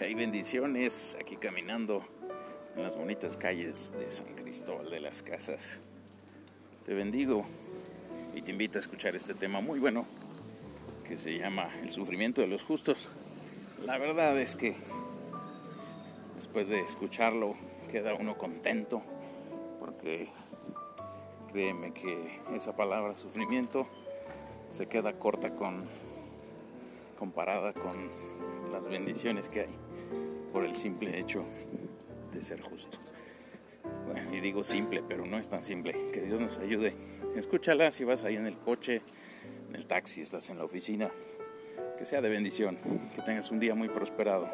Hay bendiciones aquí caminando en las bonitas calles de San Cristóbal de las Casas. Te bendigo y te invito a escuchar este tema muy bueno que se llama El sufrimiento de los justos. La verdad es que después de escucharlo queda uno contento porque créeme que esa palabra sufrimiento se queda corta con comparada con las bendiciones que hay por el simple hecho de ser justo. Bueno, y digo simple, pero no es tan simple. Que Dios nos ayude. Escúchala si vas ahí en el coche, en el taxi, estás en la oficina. Que sea de bendición. Que tengas un día muy prosperado.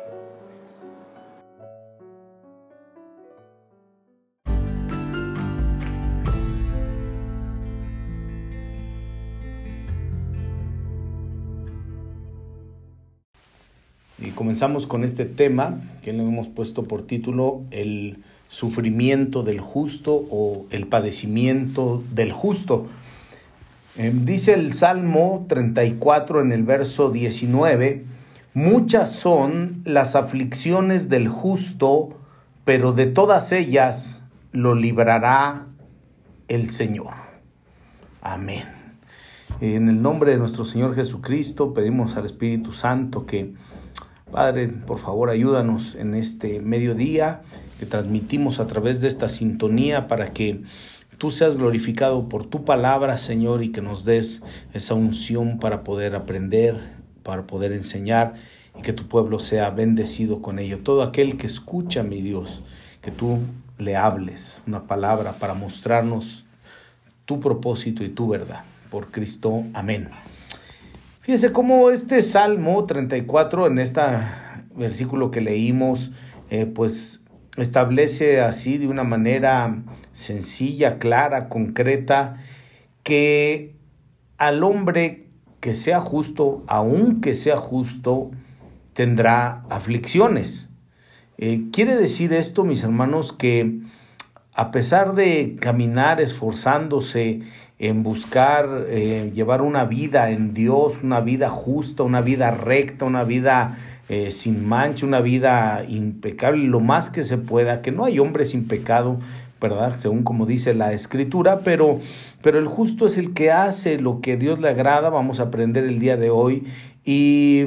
Comenzamos con este tema que le hemos puesto por título El sufrimiento del justo o el padecimiento del justo. Eh, dice el Salmo 34 en el verso 19, muchas son las aflicciones del justo, pero de todas ellas lo librará el Señor. Amén. En el nombre de nuestro Señor Jesucristo pedimos al Espíritu Santo que Padre, por favor, ayúdanos en este mediodía que transmitimos a través de esta sintonía para que tú seas glorificado por tu palabra, Señor, y que nos des esa unción para poder aprender, para poder enseñar y que tu pueblo sea bendecido con ello. Todo aquel que escucha, mi Dios, que tú le hables una palabra para mostrarnos tu propósito y tu verdad. Por Cristo, amén. Fíjense cómo este Salmo 34, en este versículo que leímos, eh, pues establece así de una manera sencilla, clara, concreta, que al hombre que sea justo, aunque sea justo, tendrá aflicciones. Eh, quiere decir esto, mis hermanos, que a pesar de caminar esforzándose en buscar eh, llevar una vida en Dios, una vida justa, una vida recta, una vida eh, sin mancha, una vida impecable, lo más que se pueda, que no hay hombre sin pecado, ¿verdad? Según como dice la escritura, pero, pero el justo es el que hace lo que Dios le agrada, vamos a aprender el día de hoy, y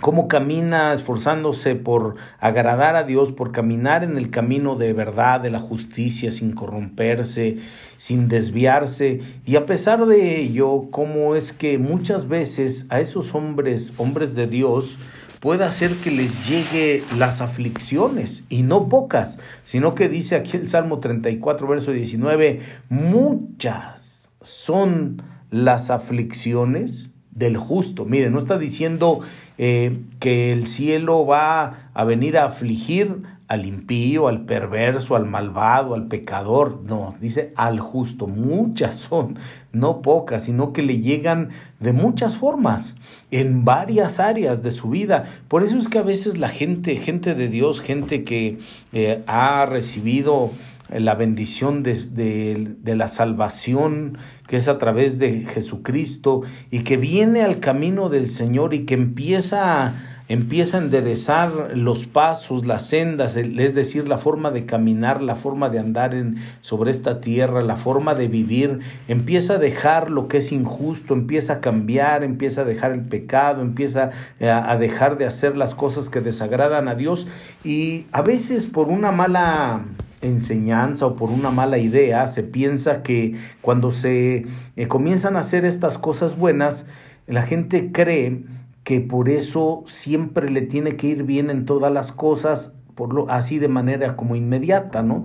cómo camina esforzándose por agradar a Dios, por caminar en el camino de verdad, de la justicia, sin corromperse, sin desviarse. Y a pesar de ello, cómo es que muchas veces a esos hombres, hombres de Dios, puede hacer que les llegue las aflicciones, y no pocas, sino que dice aquí el Salmo 34, verso 19, muchas son las aflicciones del justo. Mire, no está diciendo eh, que el cielo va a venir a afligir al impío, al perverso, al malvado, al pecador. No, dice al justo. Muchas son, no pocas, sino que le llegan de muchas formas, en varias áreas de su vida. Por eso es que a veces la gente, gente de Dios, gente que eh, ha recibido la bendición de, de, la salvación que es a través de Jesucristo y que viene al camino del Señor y que empieza empieza a enderezar los pasos, las sendas, es decir, la forma de caminar, la forma de andar sobre esta tierra, la forma de vivir, empieza a dejar lo que es injusto, empieza a cambiar, empieza a dejar el pecado, empieza a, a dejar de hacer las cosas que desagradan a Dios y a veces por una mala enseñanza o por una mala idea, se piensa que cuando se eh, comienzan a hacer estas cosas buenas, la gente cree que por eso siempre le tiene que ir bien en todas las cosas, por lo, así de manera como inmediata, ¿no?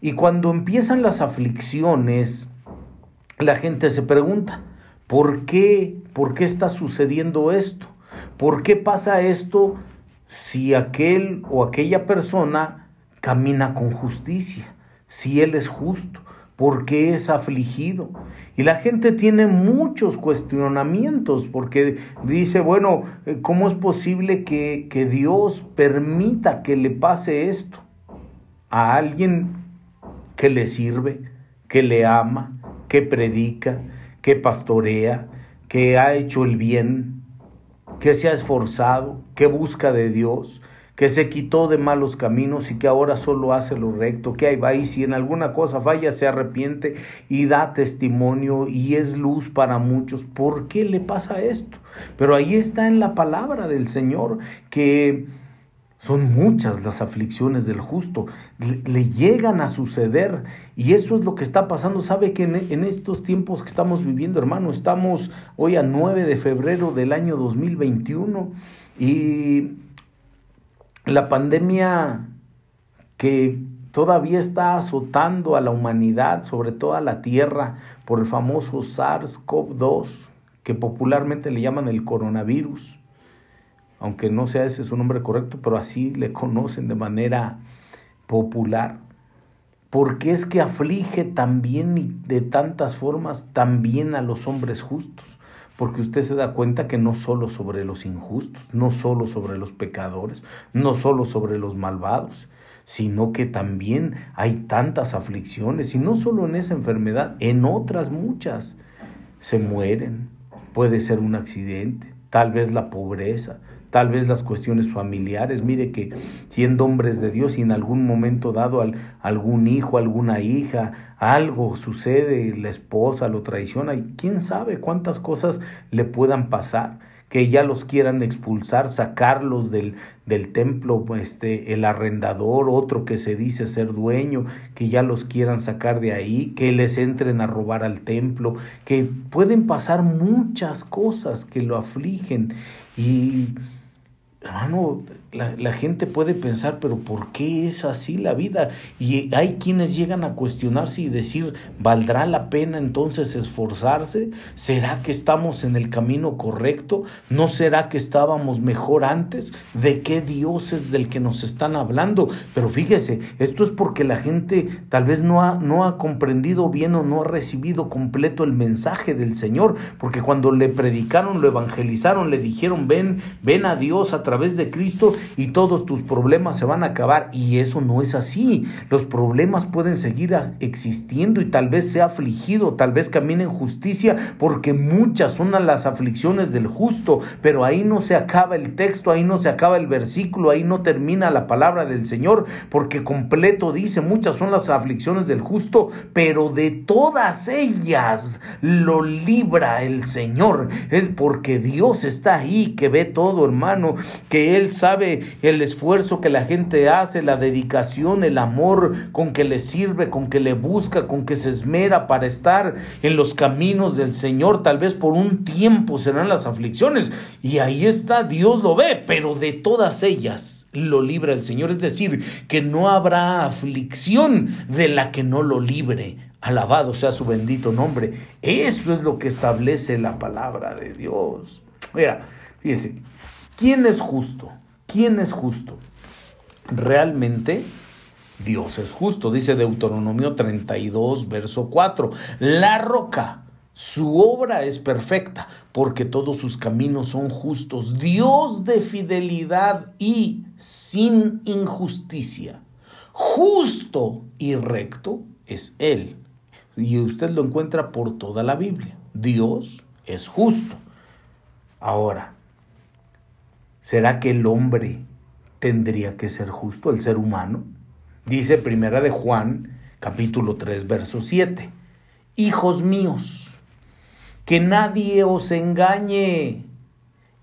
Y cuando empiezan las aflicciones, la gente se pregunta, ¿por qué? ¿Por qué está sucediendo esto? ¿Por qué pasa esto si aquel o aquella persona camina con justicia, si Él es justo, porque es afligido. Y la gente tiene muchos cuestionamientos porque dice, bueno, eh, ¿cómo es posible que, que Dios permita que le pase esto a alguien que le sirve, que le ama, que predica, que pastorea, que ha hecho el bien, que se ha esforzado, que busca de Dios, que se quitó de malos caminos y que ahora solo hace lo recto, que ahí va y si en alguna cosa falla se arrepiente y da testimonio y es luz para muchos. ¿Por qué le pasa esto? Pero ahí está en la palabra del Señor que son muchas las aflicciones del justo, le, llegan a suceder y eso es lo que está pasando. Sabe que en, estos tiempos que estamos viviendo, hermano, estamos hoy a 9 de febrero del año 2021 y la pandemia que todavía está azotando a la humanidad, sobre todo a la Tierra, por el famoso SARS-CoV-2, que popularmente le llaman el coronavirus aunque no sea ese su nombre correcto, pero así le conocen de manera popular. Porque es que aflige también y de tantas formas también a los hombres justos. Porque usted se da cuenta que no solo sobre los injustos, no solo sobre los pecadores, no solo sobre los malvados, sino que también hay tantas aflicciones, y no solo en esa enfermedad, en otras muchas. Se mueren, puede ser un accidente, tal vez la pobreza, tal vez las cuestiones familiares. Mire que siendo hombres de Dios y en algún momento dado al, algún hijo, alguna hija, algo sucede, la esposa lo traiciona y quién sabe cuántas cosas le puedan pasar que ya los quieran expulsar, sacarlos del, del templo, este, el arrendador, otro que se dice ser dueño, que ya los quieran sacar de ahí, que les entren a robar al templo, que pueden pasar muchas cosas que lo afligen y hermano, la, la, gente puede pensar, pero ¿por qué es así la vida? Y hay quienes llegan a cuestionarse y decir, ¿valdrá la pena entonces esforzarse? ¿Será que estamos en el camino correcto? ¿No será que estábamos mejor antes? ¿De qué Dios es del que nos están hablando? Pero fíjese, esto es porque la gente tal vez no ha, no ha comprendido bien o no ha recibido completo el mensaje del Señor, porque cuando le predicaron, lo evangelizaron, le dijeron, ven, ven a Dios a través de Cristo, y todos tus problemas se van a acabar. Y eso no es así. Los problemas pueden seguir existiendo y tal vez sea afligido, tal vez camine en justicia, porque muchas son las aflicciones del justo. Pero ahí no se acaba el texto, ahí no se acaba el versículo, ahí no termina la palabra del Señor, porque completo dice, muchas son las aflicciones del justo, pero de todas ellas lo libra el Señor. Es porque Dios está ahí, que ve todo, hermano, que Él sabe el esfuerzo que la gente hace, la dedicación, el amor con que le sirve, con que le busca, con que se esmera para estar en los caminos del Señor. Tal vez por un tiempo serán las aflicciones y ahí está, Dios lo ve, pero de todas ellas lo libra el Señor. Es decir, que no habrá aflicción de la que no lo libre. Alabado sea su bendito nombre. Eso es lo que establece la palabra de Dios. Mira, fíjese, ¿quién es justo? ¿Quién es justo? Realmente Dios es justo, dice Deuteronomio 32, verso 4. La roca, su obra es perfecta, porque todos sus caminos son justos. Dios de fidelidad y sin injusticia. Justo y recto es Él. Y usted lo encuentra por toda la Biblia. Dios es justo. Ahora, ¿Será que el hombre tendría que ser justo, el ser humano? Dice Primera de Juan, capítulo 3, verso 7. Hijos míos, que nadie os engañe.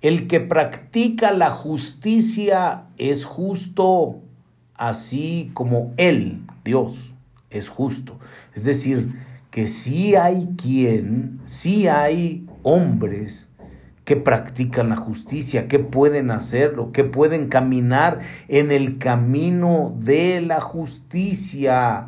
El que practica la justicia es justo, así como Él, Dios, es justo. Es decir, que sí hay quien, sí hay hombres que practican la justicia, que pueden hacerlo, que pueden caminar en el camino de la justicia.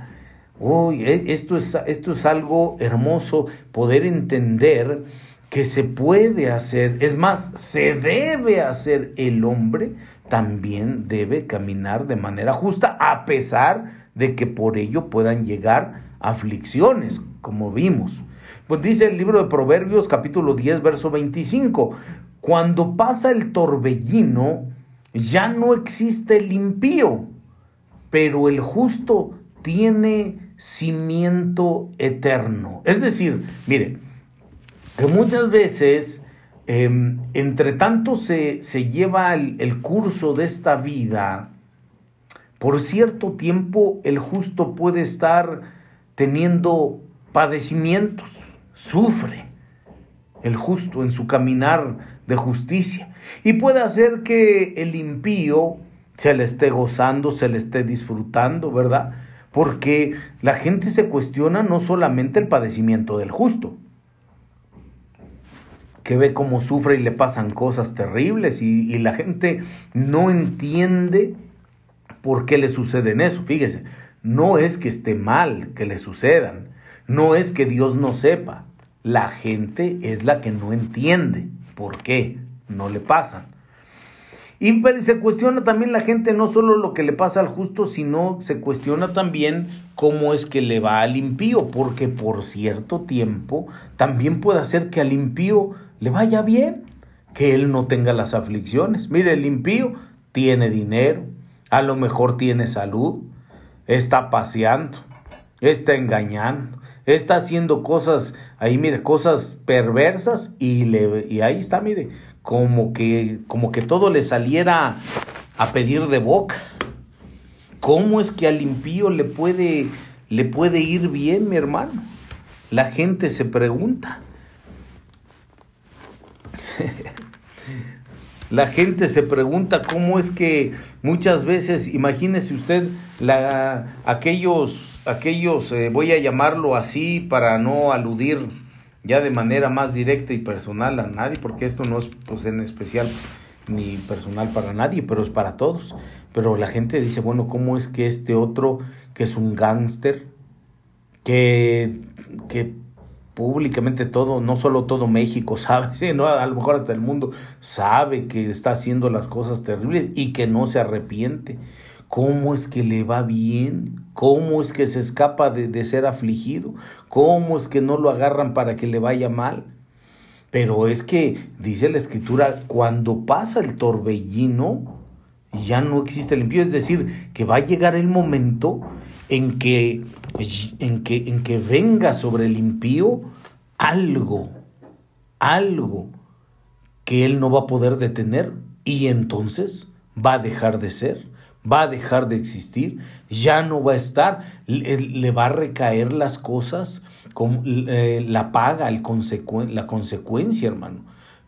Uy, e, esto, es, esto es algo hermoso, poder entender que se puede hacer, es más, se debe hacer el hombre, también debe caminar de manera justa, a pesar de que por ello puedan llegar aflicciones, como vimos. Pues dice el libro de Proverbios capítulo 10, verso 25, cuando pasa el torbellino, ya no existe el impío, pero el justo tiene cimiento eterno. Es decir, mire, que muchas veces em, entre tanto se, se lleva el, el curso de esta vida, por cierto tiempo el justo puede estar teniendo padecimientos, sufre el justo en su caminar de justicia y puede hacer que el impío se le esté gozando, se le esté disfrutando, ¿verdad? Porque la gente se cuestiona no solamente el padecimiento del justo, que ve cómo sufre y le pasan cosas terribles y, y la gente no entiende por qué le suceden eso. Fíjese, no es que esté mal que le sucedan, no es que Dios no sepa, la gente es la que no entiende por qué no le pasan. Y se cuestiona también la gente no solo lo que le pasa al justo, sino se cuestiona también cómo es que le va al impío, porque por cierto tiempo también puede hacer que al impío le vaya bien, que él no tenga las aflicciones. Mire, el impío tiene dinero, a lo mejor tiene salud, está paseando, está engañando, está haciendo cosas, ahí mire, cosas perversas y, le, y ahí está, mire, como que, como que todo le saliera a pedir de boca. ¿Cómo es que al impío le puede, le puede ir bien, mi hermano? La gente se pregunta. La gente se pregunta cómo es que muchas veces, imagínese usted, la, aquellos, aquellos eh, voy a llamarlo así para no aludir ya de manera más directa y personal a nadie, porque esto no es pues, en especial ni personal para nadie, pero es para todos. Pero la gente dice, bueno, ¿cómo es que este otro, que es un gángster, que, que públicamente todo, no solo todo México sabe, sino a lo mejor hasta el mundo sabe que está haciendo las cosas terribles y que no se arrepiente. ¿Cómo es que le va bien? ¿Cómo es que se escapa de, de ser afligido? ¿Cómo es que no lo agarran para que le vaya mal? Pero es que, dice la escritura, cuando pasa el torbellino, ya no existe el impío. Es decir, que va a llegar el momento en que, en que, en que venga sobre el impío algo, algo que él no va a poder detener y entonces va a dejar de ser, va a dejar de existir, ya no va a estar, le, va a recaer las cosas, con, eh, la paga, el la consecuencia, hermano,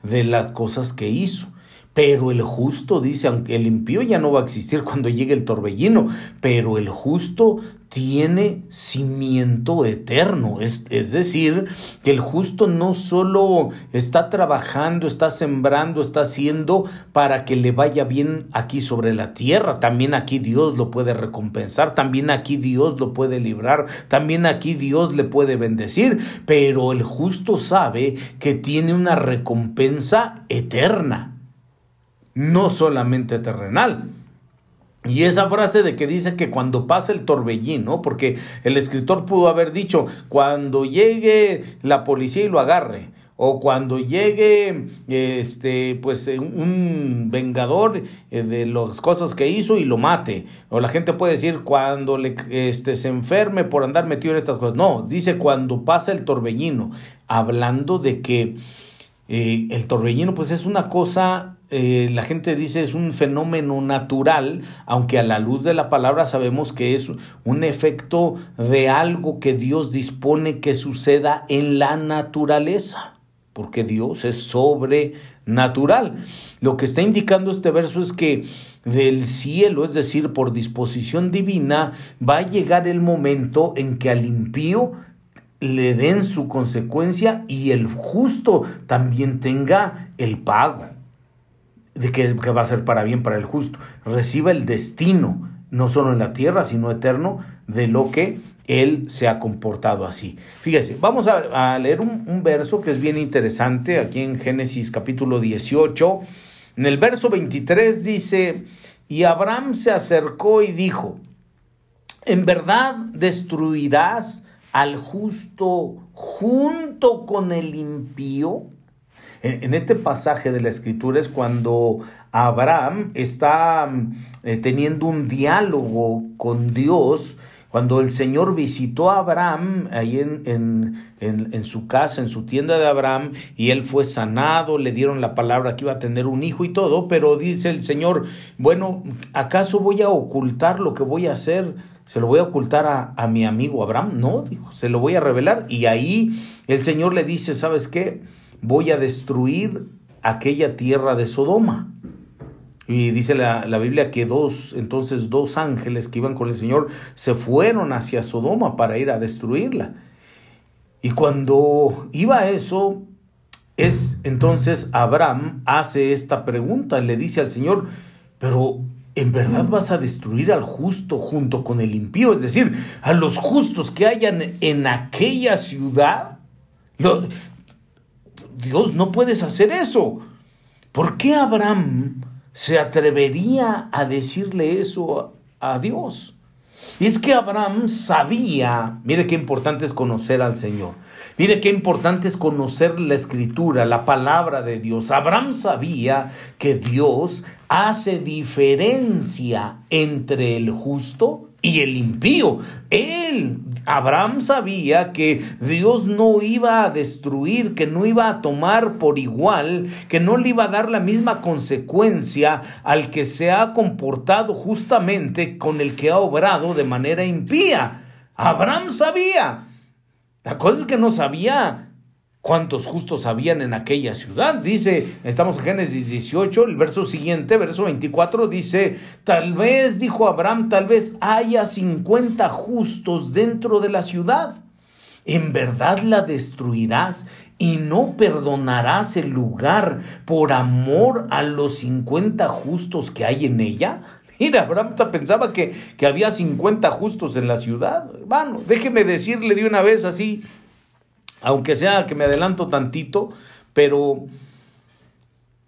de las cosas que hizo. Pero el justo dice, aunque el impío ya no va a existir cuando llegue el torbellino, pero el justo tiene cimiento eterno. Es, es, decir, que el justo no solo está trabajando, está sembrando, está haciendo para que le vaya bien aquí sobre la tierra. También aquí Dios lo puede recompensar, también aquí Dios lo puede librar, también aquí Dios le puede bendecir. Pero el justo sabe que tiene una recompensa eterna no solamente terrenal. Y esa frase de que dice que cuando pasa el torbellino, porque el escritor pudo haber dicho, cuando llegue la policía y lo agarre, o cuando llegue este pues un vengador eh, de las cosas que hizo y lo mate o la gente puede decir cuando le este se enferme por andar metido en estas cosas no dice cuando pasa el torbellino hablando de que eh, el torbellino pues es una cosa eh, la gente dice es un fenómeno natural, aunque a la luz de la palabra sabemos que es un efecto de algo que Dios dispone que suceda en la naturaleza, porque Dios es sobrenatural. Lo que está indicando este verso es que del cielo, es decir, por disposición divina, va a llegar el momento en que al impío le den su consecuencia y el justo también tenga el pago de que, va a ser para bien para el justo. Reciba el destino, no solo en la tierra, sino eterno, de lo que él se ha comportado así. Fíjese, vamos a, leer un, un, verso que es bien interesante aquí en Génesis capítulo 18. En el verso 23 dice, y Abraham se acercó y dijo, ¿en verdad destruirás al justo junto con el impío? En, este pasaje de la escritura es cuando Abraham está eh, teniendo un diálogo con Dios cuando el Señor visitó a Abraham ahí en, en, en, su casa, en su tienda de Abraham, y él fue sanado, le dieron la palabra que iba a tener un hijo y todo, pero dice el Señor, bueno, ¿acaso voy a ocultar lo que voy a hacer? ¿Se lo voy a ocultar a, a mi amigo Abraham? No, dijo, se lo voy a revelar. Y ahí el Señor le dice, ¿sabes qué? Voy a destruir aquella tierra de Sodoma. Y dice la, Biblia que dos, entonces dos ángeles que iban con el Señor se fueron hacia Sodoma para ir a destruirla. Y cuando iba eso, es entonces Abraham hace esta pregunta, le dice al Señor, pero ¿en verdad vas a destruir al justo junto con el impío? Es decir, a los justos que hayan en aquella ciudad. Dios, no puedes hacer eso. ¿Por qué Abraham se atrevería a decirle eso a, Dios? Y es que Abraham sabía, mire qué importante es conocer al Señor, mire qué importante es conocer la escritura, la palabra de Dios. Abraham sabía que Dios hace diferencia entre el justo y el impío. Él, Abraham sabía que Dios no iba a destruir, que no iba a tomar por igual, que no le iba a dar la misma consecuencia al que se ha comportado justamente con el que ha obrado de manera impía. Abraham sabía. La cosa es que no sabía cuántos justos habían en aquella ciudad. Dice, estamos en Génesis 18, el verso siguiente, verso 24, dice, tal vez, dijo Abraham, tal vez haya 50 justos dentro de la ciudad. ¿En verdad la destruirás y no perdonarás el lugar por amor a los 50 justos que hay en ella? Mira, Abraham pensaba que, que había 50 justos en la ciudad. Bueno, déjeme decirle de una vez así, aunque sea que me adelanto tantito, pero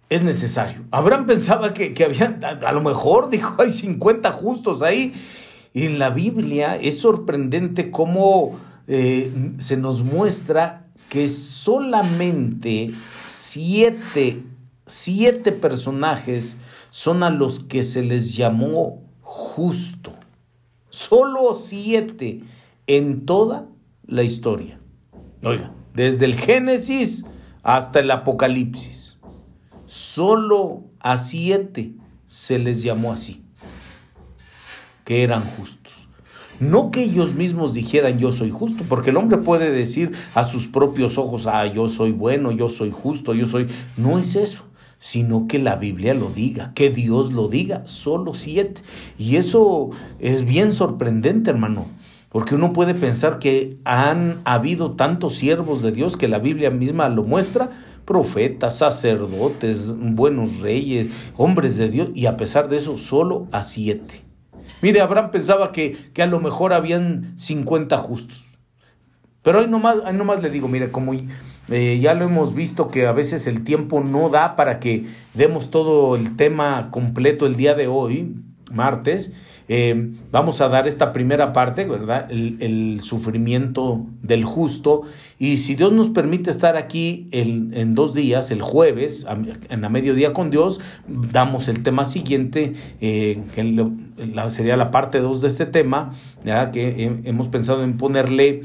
es necesario. Abraham pensaba que, había, a, lo mejor, dijo, hay 50 justos ahí. Y en la Biblia es sorprendente cómo eh, se nos muestra que solamente siete, siete personajes son a los que se les llamó justo. Solo siete en toda la historia. Oiga, desde el Génesis hasta el Apocalipsis, solo a siete se les llamó así, que eran justos. No que ellos mismos dijeran yo soy justo, porque el hombre puede decir a sus propios ojos, ah, yo soy bueno, yo soy justo, yo soy... No es eso, sino que la Biblia lo diga, que Dios lo diga, solo siete. Y eso es bien sorprendente, hermano. Porque uno puede pensar que han habido tantos siervos de Dios que la Biblia misma lo muestra, profetas, sacerdotes, buenos reyes, hombres de Dios, y a pesar de eso, solo a siete. Mire, Abraham pensaba que, que a lo mejor habían 50 justos. Pero ahí nomás, ahí nomás le digo, mire, como eh, ya lo hemos visto que a veces el tiempo no da para que demos todo el tema completo el día de hoy, martes, eh, vamos a dar esta primera parte, ¿verdad? El, sufrimiento del justo. Y si Dios nos permite estar aquí en dos días, el jueves, en la mediodía con Dios, damos el tema siguiente, eh, que sería la parte 2 de este tema, ¿verdad? que hemos pensado en ponerle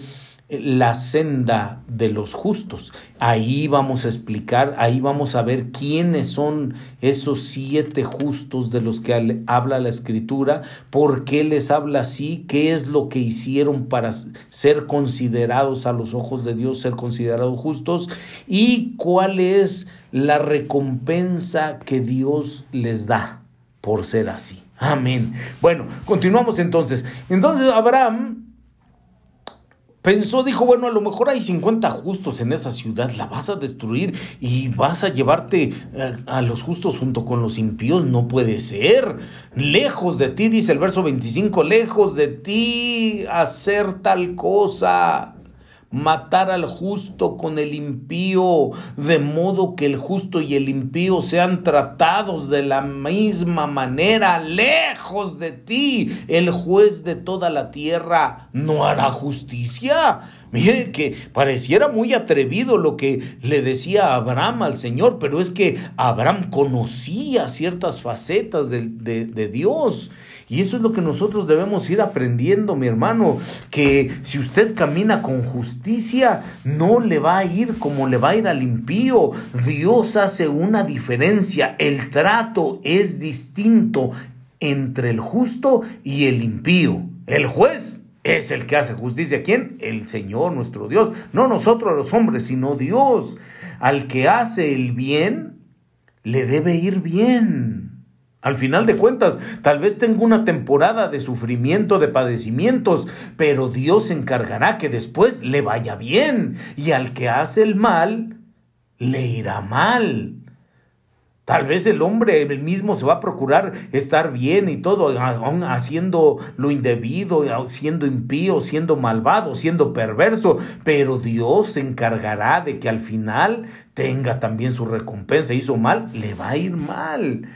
la senda de los justos. Ahí vamos a explicar, ahí vamos a ver quiénes son esos siete justos de los que habla la escritura, por qué les habla así, qué es lo que hicieron para ser considerados a los ojos de Dios, ser considerados justos y cuál es la recompensa que Dios les da por ser así. Amén. Bueno, continuamos entonces. Entonces Abraham Pensó, dijo, bueno, a lo mejor hay 50 justos en esa ciudad, la vas a destruir y vas a llevarte eh, a, los justos junto con los impíos, no puede ser. Lejos de ti, dice el verso 25, lejos de ti hacer tal cosa matar al justo con el impío, de modo que el justo y el impío sean tratados de la misma manera, lejos de ti. El juez de toda la tierra no hará justicia. Mire que pareciera muy atrevido lo que le decía Abraham al Señor, pero es que Abraham conocía ciertas facetas de, de, Dios. Y eso es lo que nosotros debemos ir aprendiendo, mi hermano, que si usted camina con justicia, no le va a ir como le va a ir al impío. Dios hace una diferencia, el trato es distinto entre el justo y el impío. El juez es el que hace justicia. ¿Quién? El Señor nuestro Dios. No nosotros los hombres, sino Dios. Al que hace el bien, le debe ir bien. Al final de cuentas, tal vez tenga una temporada de sufrimiento, de padecimientos, pero Dios se encargará que después le vaya bien. Y al que hace el mal, le irá mal. Tal vez el hombre mismo se va a procurar estar bien y todo, haciendo lo indebido, siendo impío, siendo malvado, siendo perverso, pero Dios se encargará de que al final tenga también su recompensa. Hizo mal, le va a ir mal.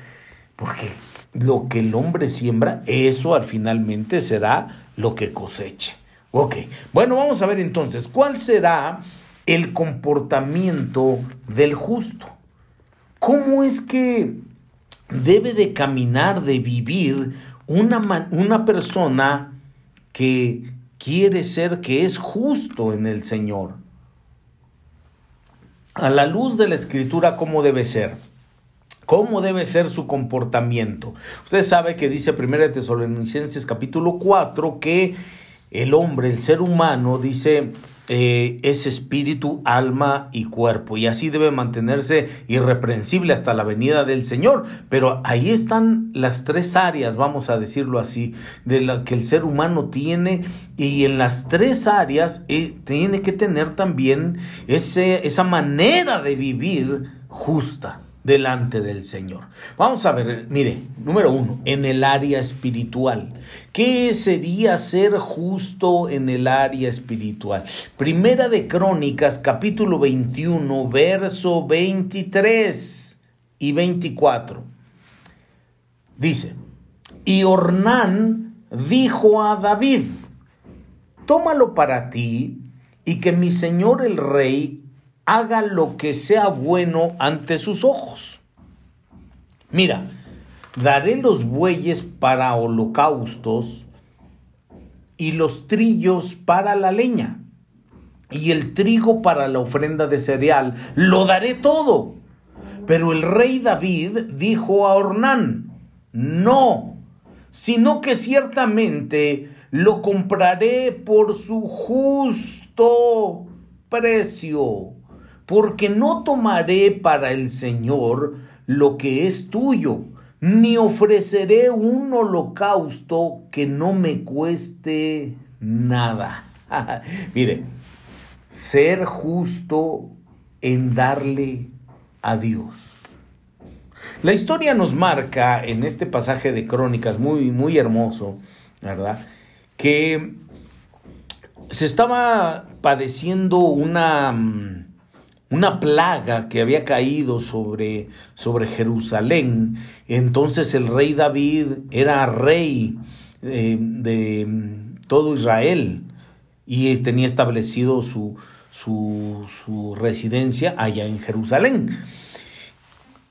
Porque lo que el hombre siembra, eso al finalmente será lo que coseche. Ok, bueno, vamos a ver entonces, ¿cuál será el comportamiento del justo? ¿Cómo es que debe de caminar, de vivir una, una persona que quiere ser, que es justo en el Señor? A la luz de la escritura, ¿cómo debe ser? ¿Cómo debe ser su comportamiento? Usted sabe que dice 1 Tesalonicenses capítulo 4 que el hombre, el ser humano, dice, eh, es espíritu, alma y cuerpo. Y así debe mantenerse irreprensible hasta la venida del Señor. Pero ahí están las tres áreas, vamos a decirlo así, de la que el ser humano tiene. Y en las tres áreas eh, tiene que tener también ese, esa manera de vivir justa delante del Señor. Vamos a ver, mire, número uno, en el área espiritual. ¿Qué sería ser justo en el área espiritual? Primera de Crónicas, capítulo 21, verso 23 y 24. Dice, y Ornán dijo a David, tómalo para ti y que mi señor el rey haga lo que sea bueno ante sus ojos. Mira, daré los bueyes para holocaustos y los trillos para la leña y el trigo para la ofrenda de cereal. Lo daré todo. Pero el rey David dijo a Ornán, no, sino que ciertamente lo compraré por su justo precio porque no tomaré para el Señor lo que es tuyo, ni ofreceré un holocausto que no me cueste nada. Mire, ser justo en darle a Dios. La historia nos marca en este pasaje de Crónicas muy muy hermoso, ¿verdad? Que se estaba padeciendo una mm, una plaga que había caído sobre, sobre Jerusalén. Entonces el rey David era rey eh, de todo Israel y tenía establecido su, su, su residencia allá en Jerusalén.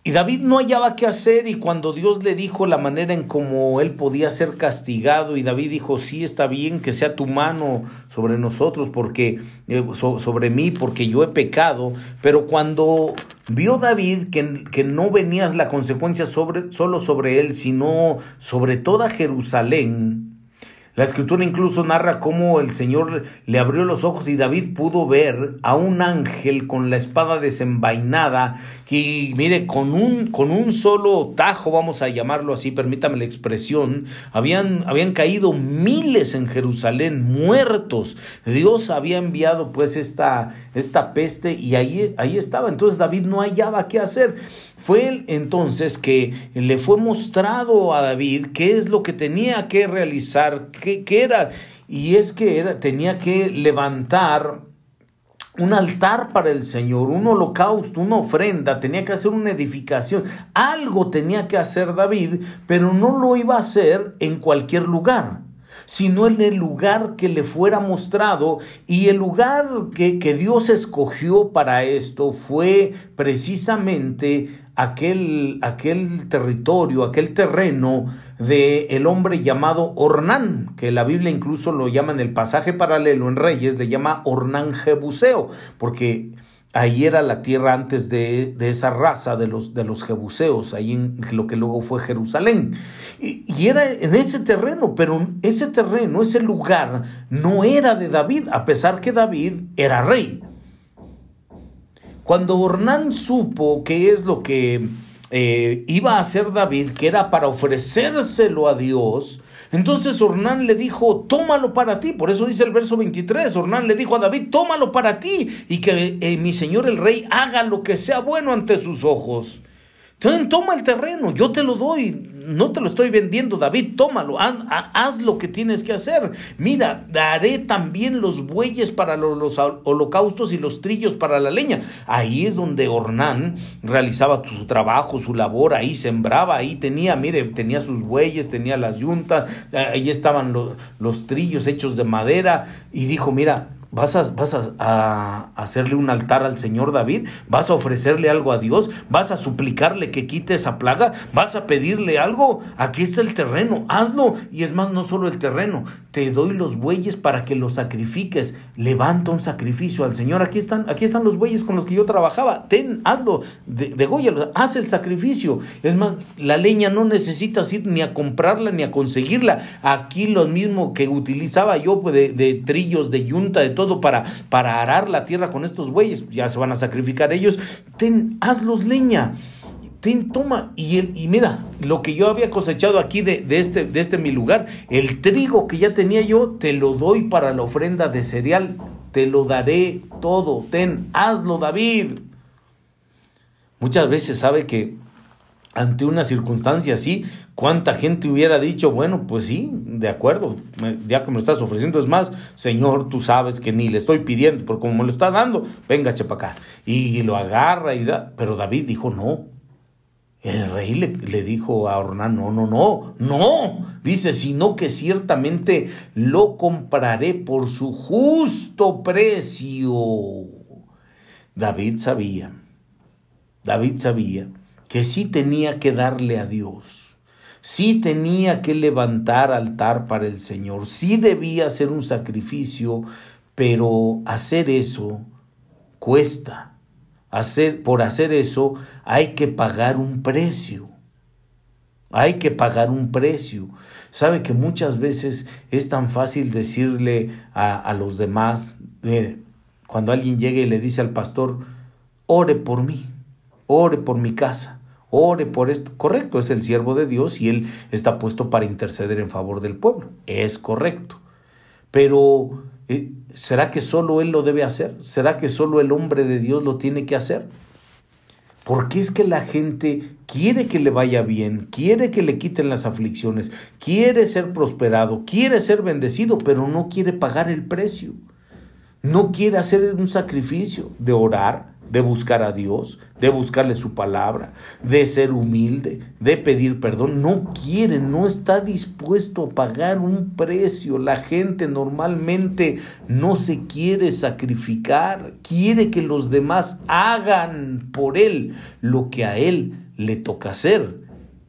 Y David no hallaba qué hacer y cuando Dios le dijo la manera en cómo él podía ser castigado y David dijo, sí está bien que sea tu mano sobre nosotros porque eh, sobre mí porque yo he pecado, pero cuando vio David que, que no venía la consecuencia sobre, solo sobre él, sino sobre toda Jerusalén, la escritura incluso narra cómo el Señor le abrió los ojos y David pudo ver a un ángel con la espada desenvainada y mire, con un, con un solo tajo, vamos a llamarlo así, permítame la expresión, habían, habían caído miles en Jerusalén muertos. Dios había enviado pues esta, esta peste y ahí, ahí estaba. Entonces David no hallaba qué hacer. Fue entonces que le fue mostrado a David qué es lo que tenía que realizar, qué, qué era. Y es que era, tenía que levantar un altar para el Señor, un holocausto, una ofrenda, tenía que hacer una edificación, algo tenía que hacer David, pero no lo iba a hacer en cualquier lugar. sino en el lugar que le fuera mostrado. Y el lugar que, que Dios escogió para esto fue precisamente aquel, aquel territorio, aquel terreno de el hombre llamado Ornán, que la Biblia incluso lo llama en el pasaje paralelo en Reyes, le llama Ornán Jebuseo, porque ahí era la tierra antes de, de, esa raza de los, de los jebuseos, ahí en lo que luego fue Jerusalén. Y, y, era en ese terreno, pero ese terreno, ese lugar, no era de David, a pesar que David era rey. Cuando Ornán supo qué es lo que eh, iba a hacer David, que era para ofrecérselo a Dios, entonces Ornán le dijo, tómalo para ti. Por eso dice el verso 23, Ornán le dijo a David, tómalo para ti y que eh, mi señor el rey haga lo que sea bueno ante sus ojos. Entonces toma el terreno, yo te lo doy, no te lo estoy vendiendo, David, tómalo, haz, lo que tienes que hacer. Mira, daré también los bueyes para los, holocaustos y los trillos para la leña. Ahí es donde Ornán realizaba su trabajo, su labor, ahí sembraba, ahí tenía, mire, tenía sus bueyes, tenía las yuntas, ahí estaban los trillos hechos de madera y dijo, mira, ¿Vas, a, vas a, hacerle un altar al Señor David? ¿Vas a ofrecerle algo a Dios? ¿Vas a suplicarle que quite esa plaga? ¿Vas a pedirle algo? Aquí está el terreno, hazlo. Y es más, no solo el terreno, te doy los bueyes para que los sacrifiques. Levanta un sacrificio al Señor. Aquí están, aquí están los bueyes con los que yo trabajaba. Ten, hazlo, de, de haz el sacrificio. Es más, la leña no necesitas ir ni a comprarla ni a conseguirla. Aquí lo mismo que utilizaba yo pues, de, de trillos, de yunta, de todo para, para arar la tierra con estos bueyes. Ya se van a sacrificar ellos. Ten, hazlos leña. Ten, toma. Y, el, y mira, lo que yo había cosechado aquí de, de, este, de este mi lugar, el trigo que ya tenía yo, te lo doy para la ofrenda de cereal. Te lo daré todo. Ten, hazlo, David. Muchas veces sabe que ante una circunstancia así, ¿cuánta gente hubiera dicho, bueno, pues sí, de acuerdo, ya que me lo estás ofreciendo, es más, Señor, tú sabes que ni le estoy pidiendo, porque como me lo está dando, venga, chepa acá. Y lo agarra y da, pero David dijo, no. El rey le, le dijo a Ornán, no, no, no, no. Dice, sino que ciertamente lo compraré por su justo precio. David sabía, David sabía que sí tenía que darle a Dios, sí tenía que levantar altar para el Señor, sí debía hacer un sacrificio, pero hacer eso cuesta. Hacer, por hacer eso hay que pagar un precio. Hay que pagar un precio. Sabe que muchas veces es tan fácil decirle a, los demás, cuando alguien llega y le dice al pastor, ore por mí, ore por mi casa ore por esto. Correcto, es el siervo de Dios y él está puesto para interceder en favor del pueblo. Es correcto. Pero, eh, ¿será que solo él lo debe hacer? ¿Será que solo el hombre de Dios lo tiene que hacer? Porque es que la gente quiere que le vaya bien, quiere que le quiten las aflicciones, quiere ser prosperado, quiere ser bendecido, pero no quiere pagar el precio. No quiere hacer un sacrificio de orar, de buscar a Dios, de buscarle su palabra, de ser humilde, de pedir perdón. No quiere, no está dispuesto a pagar un precio. La gente normalmente no se quiere sacrificar, quiere que los demás hagan por él lo que a él le toca hacer,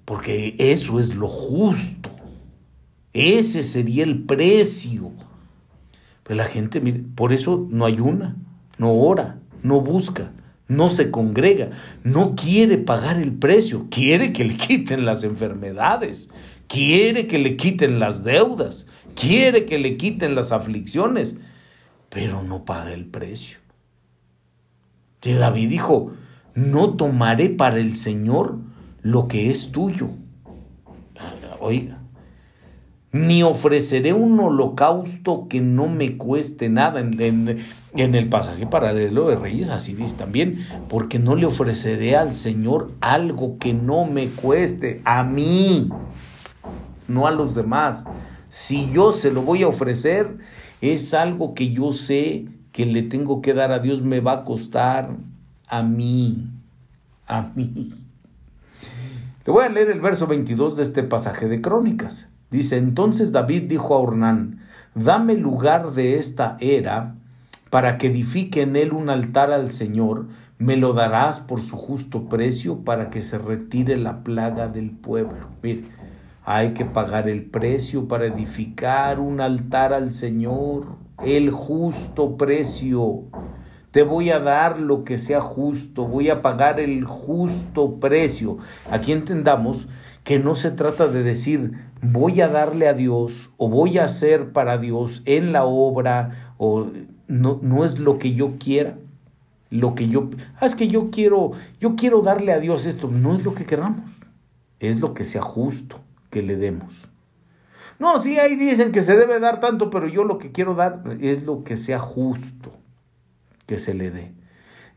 porque eso es lo justo. Ese sería el precio. Pero la gente, mire, por eso no ayuna, no ora, no busca, no se congrega, no quiere pagar el precio, quiere que le quiten las enfermedades, quiere que le quiten las deudas, quiere que le quiten las aflicciones, pero no paga el precio. Y David dijo, no tomaré para el Señor lo que es tuyo. Oiga, ni ofreceré un holocausto que no me cueste nada. En, el pasaje paralelo de Reyes así dice también, porque no le ofreceré al Señor algo que no me cueste, a mí, no a los demás. Si yo se lo voy a ofrecer, es algo que yo sé que le tengo que dar a Dios, me va a costar a mí, a mí. Le voy a leer el verso 22 de este pasaje de Crónicas. Dice, entonces David dijo a Ornán, dame lugar de esta era para que edifique en él un altar al Señor, me lo darás por su justo precio para que se retire la plaga del pueblo. Mire, hay que pagar el precio para edificar un altar al Señor, el justo precio. Te voy a dar lo que sea justo, voy a pagar el justo precio. Aquí entendamos que no se trata de decir voy a darle a Dios o voy a hacer para Dios en la obra o no, no es lo que yo quiera, lo que yo, ah, es que yo quiero, yo quiero darle a Dios esto, no es lo que queramos, es lo que sea justo que le demos. No, sí, ahí dicen que se debe dar tanto, pero yo lo que quiero dar es lo que sea justo que se le dé.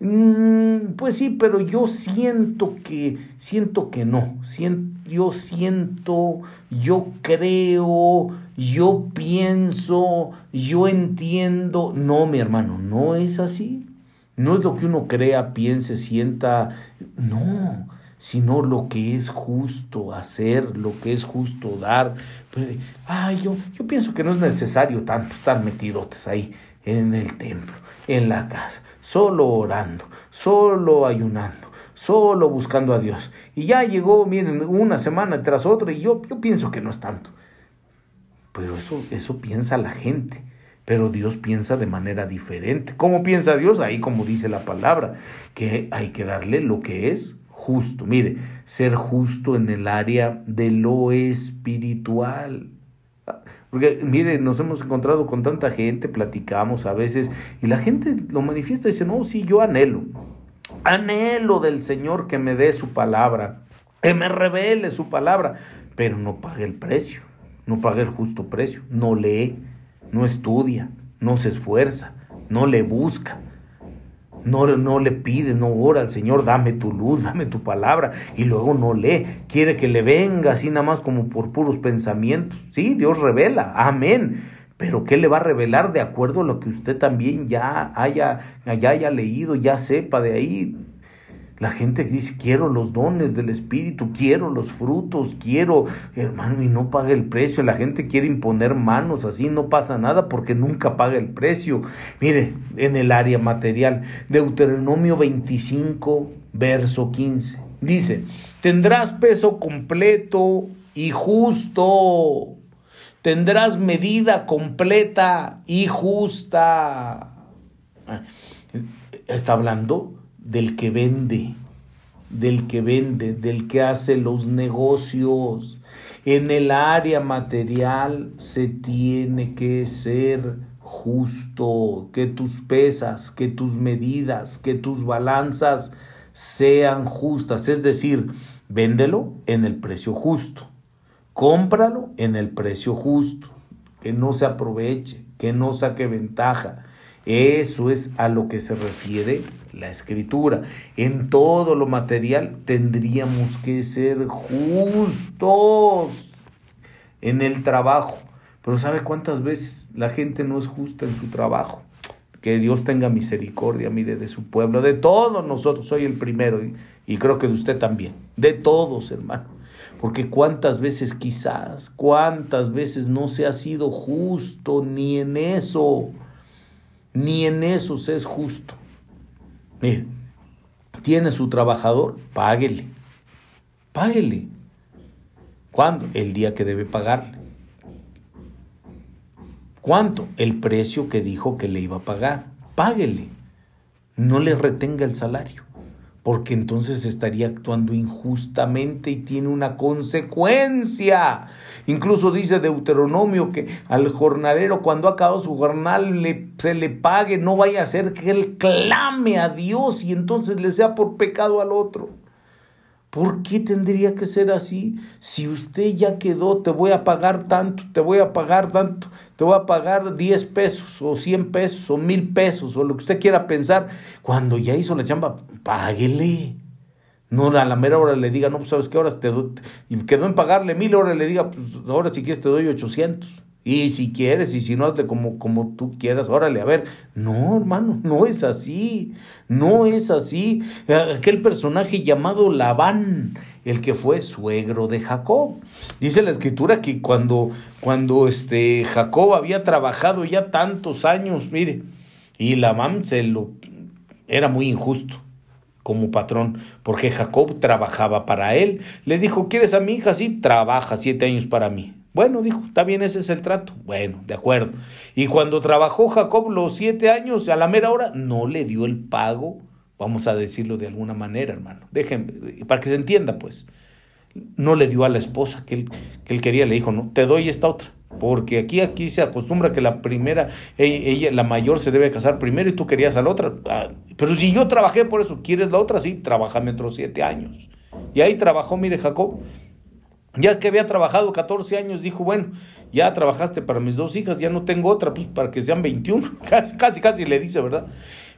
Mm, pues sí, pero yo siento que, siento que no. yo siento, yo creo, yo pienso, yo entiendo. No, mi hermano, no es así. No es lo que uno crea, piense, sienta. No, sino lo que es justo hacer, lo que es justo dar. Ay, yo, yo pienso que no es necesario tanto estar metidotes ahí en el templo, en la casa, solo orando, solo ayunando, solo buscando a Dios. Y ya llegó, miren, una semana tras otra y yo, yo pienso que no es tanto. Pero eso, eso piensa la gente. Pero Dios piensa de manera diferente. ¿Cómo piensa Dios? Ahí como dice la palabra, que hay que darle lo que es justo. Mire, ser justo en el área de lo espiritual. Porque, mire, nos hemos encontrado con tanta gente, platicamos a veces, y la gente lo manifiesta y dice, no, sí, yo anhelo. Anhelo del Señor que me dé su palabra, que me revele su palabra, pero no pague el precio, no pague el justo precio, no lee, no estudia, no se esfuerza, no le busca. No, no le pide, no ora al Señor, dame tu luz, dame tu palabra, y luego no lee, quiere que le venga así nada más como por puros pensamientos. Sí, Dios revela, amén. Pero ¿qué le va a revelar de acuerdo a lo que usted también ya haya, ya haya leído, ya sepa de ahí? La gente dice, quiero los dones del Espíritu, quiero los frutos, quiero, hermano, y no paga el precio. La gente quiere imponer manos, así no pasa nada porque nunca paga el precio. Mire, en el área material, Deuteronomio 25, verso 15, dice, tendrás peso completo y justo, tendrás medida completa y justa. Ah, está hablando del que vende, del que vende, del que hace los negocios. En el área material se tiene que ser justo, que tus pesas, que tus medidas, que tus balanzas sean justas, es decir, véndelo en el precio justo, cómpralo en el precio justo, que no se aproveche, que no saque ventaja. Eso es a lo que se refiere la escritura. En todo lo material tendríamos que ser justos en el trabajo. Pero ¿sabe cuántas veces la gente no es justa en su trabajo? Que Dios tenga misericordia, mire, de su pueblo, de todos nosotros, soy el primero y, creo que de usted también, de todos, hermano. Porque cuántas veces quizás, cuántas veces no se ha sido justo ni en eso, ni en eso se es justo. Mire, tiene su trabajador, páguele. Páguele. ¿Cuándo? El día que debe pagarle. ¿Cuánto? El precio que dijo que le iba a pagar. Páguele. No le retenga el salario porque entonces estaría actuando injustamente y tiene una consecuencia. Incluso dice Deuteronomio que al jornalero cuando ha acabado su jornal le, se le pague, no vaya a ser que él clame a Dios y entonces le sea por pecado al otro. ¿Por qué tendría que ser así? Si usted ya quedó, te voy a pagar tanto, te voy a pagar tanto, te voy a pagar 10 pesos o 100 pesos o 1000 pesos o lo que usted quiera pensar. Cuando ya hizo la chamba, páguele. No a la mera hora le diga, no, pues sabes qué horas te doy. Y quedó en pagarle mil, horas le diga, pues ahora si quieres te doy 800. Y si quieres, y si no, hazle como, como tú quieras, órale, a ver. No, hermano, no es así. No es así. Aquel personaje llamado Labán, el que fue suegro de Jacob. Dice la escritura que cuando, cuando este Jacob había trabajado ya tantos años, mire, y Labán se lo era muy injusto como patrón, porque Jacob trabajaba para él. Le dijo, ¿quieres a mi hija? Sí, trabaja siete años para mí. Bueno, dijo, está bien, ese es el trato. Bueno, de acuerdo. Y cuando trabajó Jacob los siete años, a la mera hora, no le dio el pago, vamos a decirlo de alguna manera, hermano. Déjenme, para que se entienda, pues. No le dio a la esposa que él, que él quería, le dijo, no, te doy esta otra. Porque aquí, aquí se acostumbra que la primera, ella, la mayor se debe casar primero y tú querías a la otra. Ah, pero si yo trabajé por eso, ¿quieres la otra? Sí, trabajame otros siete años. Y ahí trabajó, mire, Jacob. Ya que había trabajado 14 años, dijo, bueno, ya trabajaste para mis dos hijas, ya no tengo otra, pues para que sean 21. Casi, casi, le dice, ¿verdad?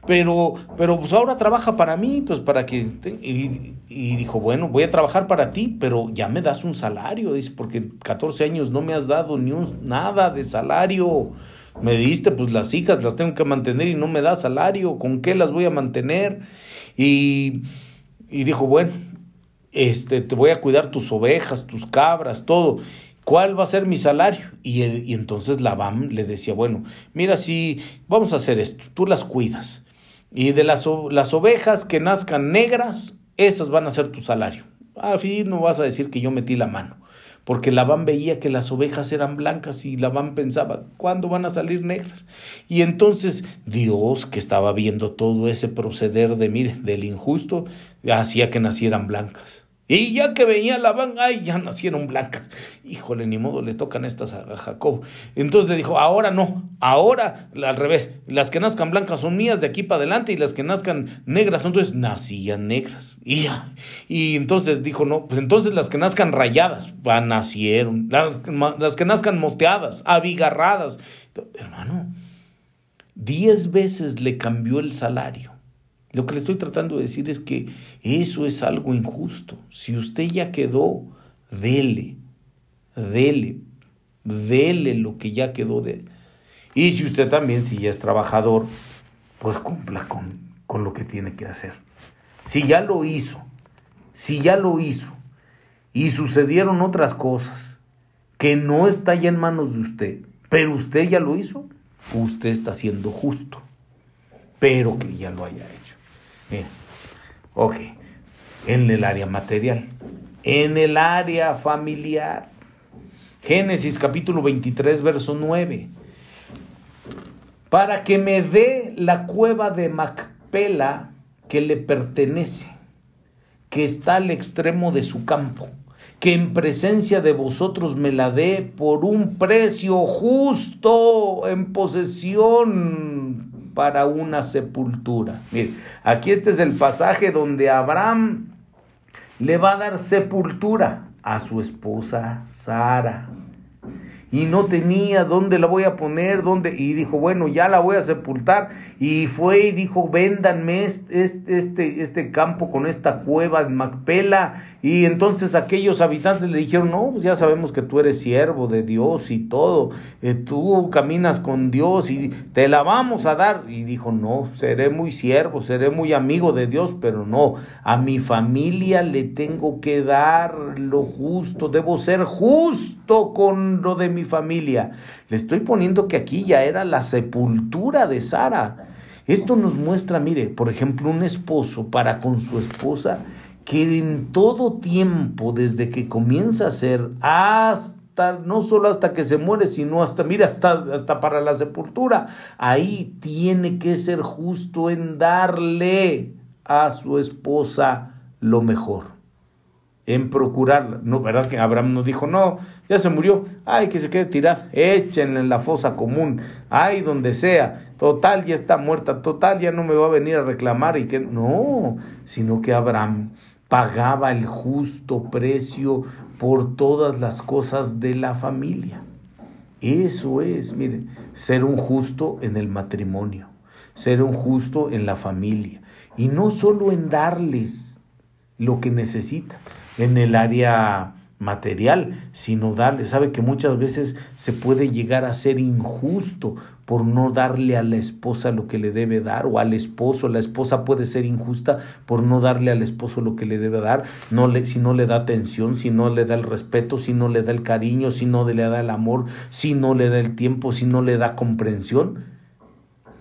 pero, pero pues ahora trabaja para mí, pues para que... Y, y, dijo, bueno, voy a trabajar para ti, pero ya me das un salario, dice, porque 14 años no me has dado ni un, nada de salario. Me diste, pues las hijas las tengo que mantener y no me da salario, ¿con qué las voy a mantener? Y, y dijo, bueno, este, te voy a cuidar tus ovejas, tus cabras, todo. ¿Cuál va a ser mi salario? Y, y entonces Labán le decía, bueno, mira, si vamos a hacer esto, tú las cuidas y de las, las ovejas que nazcan negras, esas van a ser tu salario. A fin no vas a decir que yo metí la mano, porque Labán veía que las ovejas eran blancas y Labán pensaba, ¿cuándo van a salir negras? Y entonces Dios, que estaba viendo todo ese proceder de, mire, del injusto, hacía que nacieran blancas. Y ya que veía la van, ay, ya nacieron blancas. Híjole, ni modo le tocan estas a Jacob. Entonces le dijo, ahora no, ahora al revés. Las que nazcan blancas son mías de aquí para adelante y las que nazcan negras son entonces nacían negras. Y ya. Y entonces dijo, no, pues entonces las que nazcan rayadas, va, nacieron. Las, las que nazcan moteadas, abigarradas. Hermano, diez veces le cambió el salario lo que le estoy tratando de decir es que eso es algo injusto. Si usted ya quedó, dele, dele, dele lo que ya quedó de él. Y si usted también, si ya es trabajador, pues cumpla con, con lo que tiene que hacer. Si ya lo hizo, si ya lo hizo y sucedieron otras cosas que no está ya en manos de usted, pero usted ya lo hizo, usted está siendo justo, pero que ya lo haya hecho. Bien. Ok. En el área material. En el área familiar. Génesis capítulo 23, verso 9. Para que me dé la cueva de Macpela que le pertenece, que está al extremo de su campo, que en presencia de vosotros me la dé por un precio justo en posesión para una sepultura. Mire, aquí este es el pasaje donde Abraham le va a dar sepultura a su esposa Sara y no tenía dónde la voy a poner, dónde, y dijo, bueno, ya la voy a sepultar, y fue y dijo, véndanme este, este, este campo con esta cueva de Macpela, y entonces aquellos habitantes le dijeron, no, pues ya sabemos que tú eres siervo de Dios y todo, eh, tú caminas con Dios y te la vamos a dar, y dijo, no, seré muy siervo, seré muy amigo de Dios, pero no, a mi familia le tengo que dar lo justo, debo ser justo con lo de mi familia. Le estoy poniendo que aquí ya era la sepultura de Sara. Esto nos muestra, mire, por ejemplo, un esposo para con su esposa que en todo tiempo, desde que comienza a ser hasta, no solo hasta que se muere, sino hasta, mire, hasta, hasta para la sepultura, ahí tiene que ser justo en darle a su esposa lo mejor en procurarla. No, ¿verdad que Abraham nos dijo, no, ya se murió, ay, que se quede tirada, échenle en la fosa común, ay, donde sea, total, ya está muerta, total, ya no me va a venir a reclamar y que no, sino que Abraham pagaba el justo precio por todas las cosas de la familia. Eso es, miren, ser un justo en el matrimonio, ser un justo en la familia, y no solo en darles lo que necesitan, en el área material, sino darle, sabe que muchas veces se puede llegar a ser injusto por no darle a la esposa lo que le debe dar o al esposo, la esposa puede ser injusta por no darle al esposo lo que le debe dar, no le, si no le da atención, si no le da el respeto, si no le da el cariño, si no le da el amor, si no le da el tiempo, si no le da comprensión.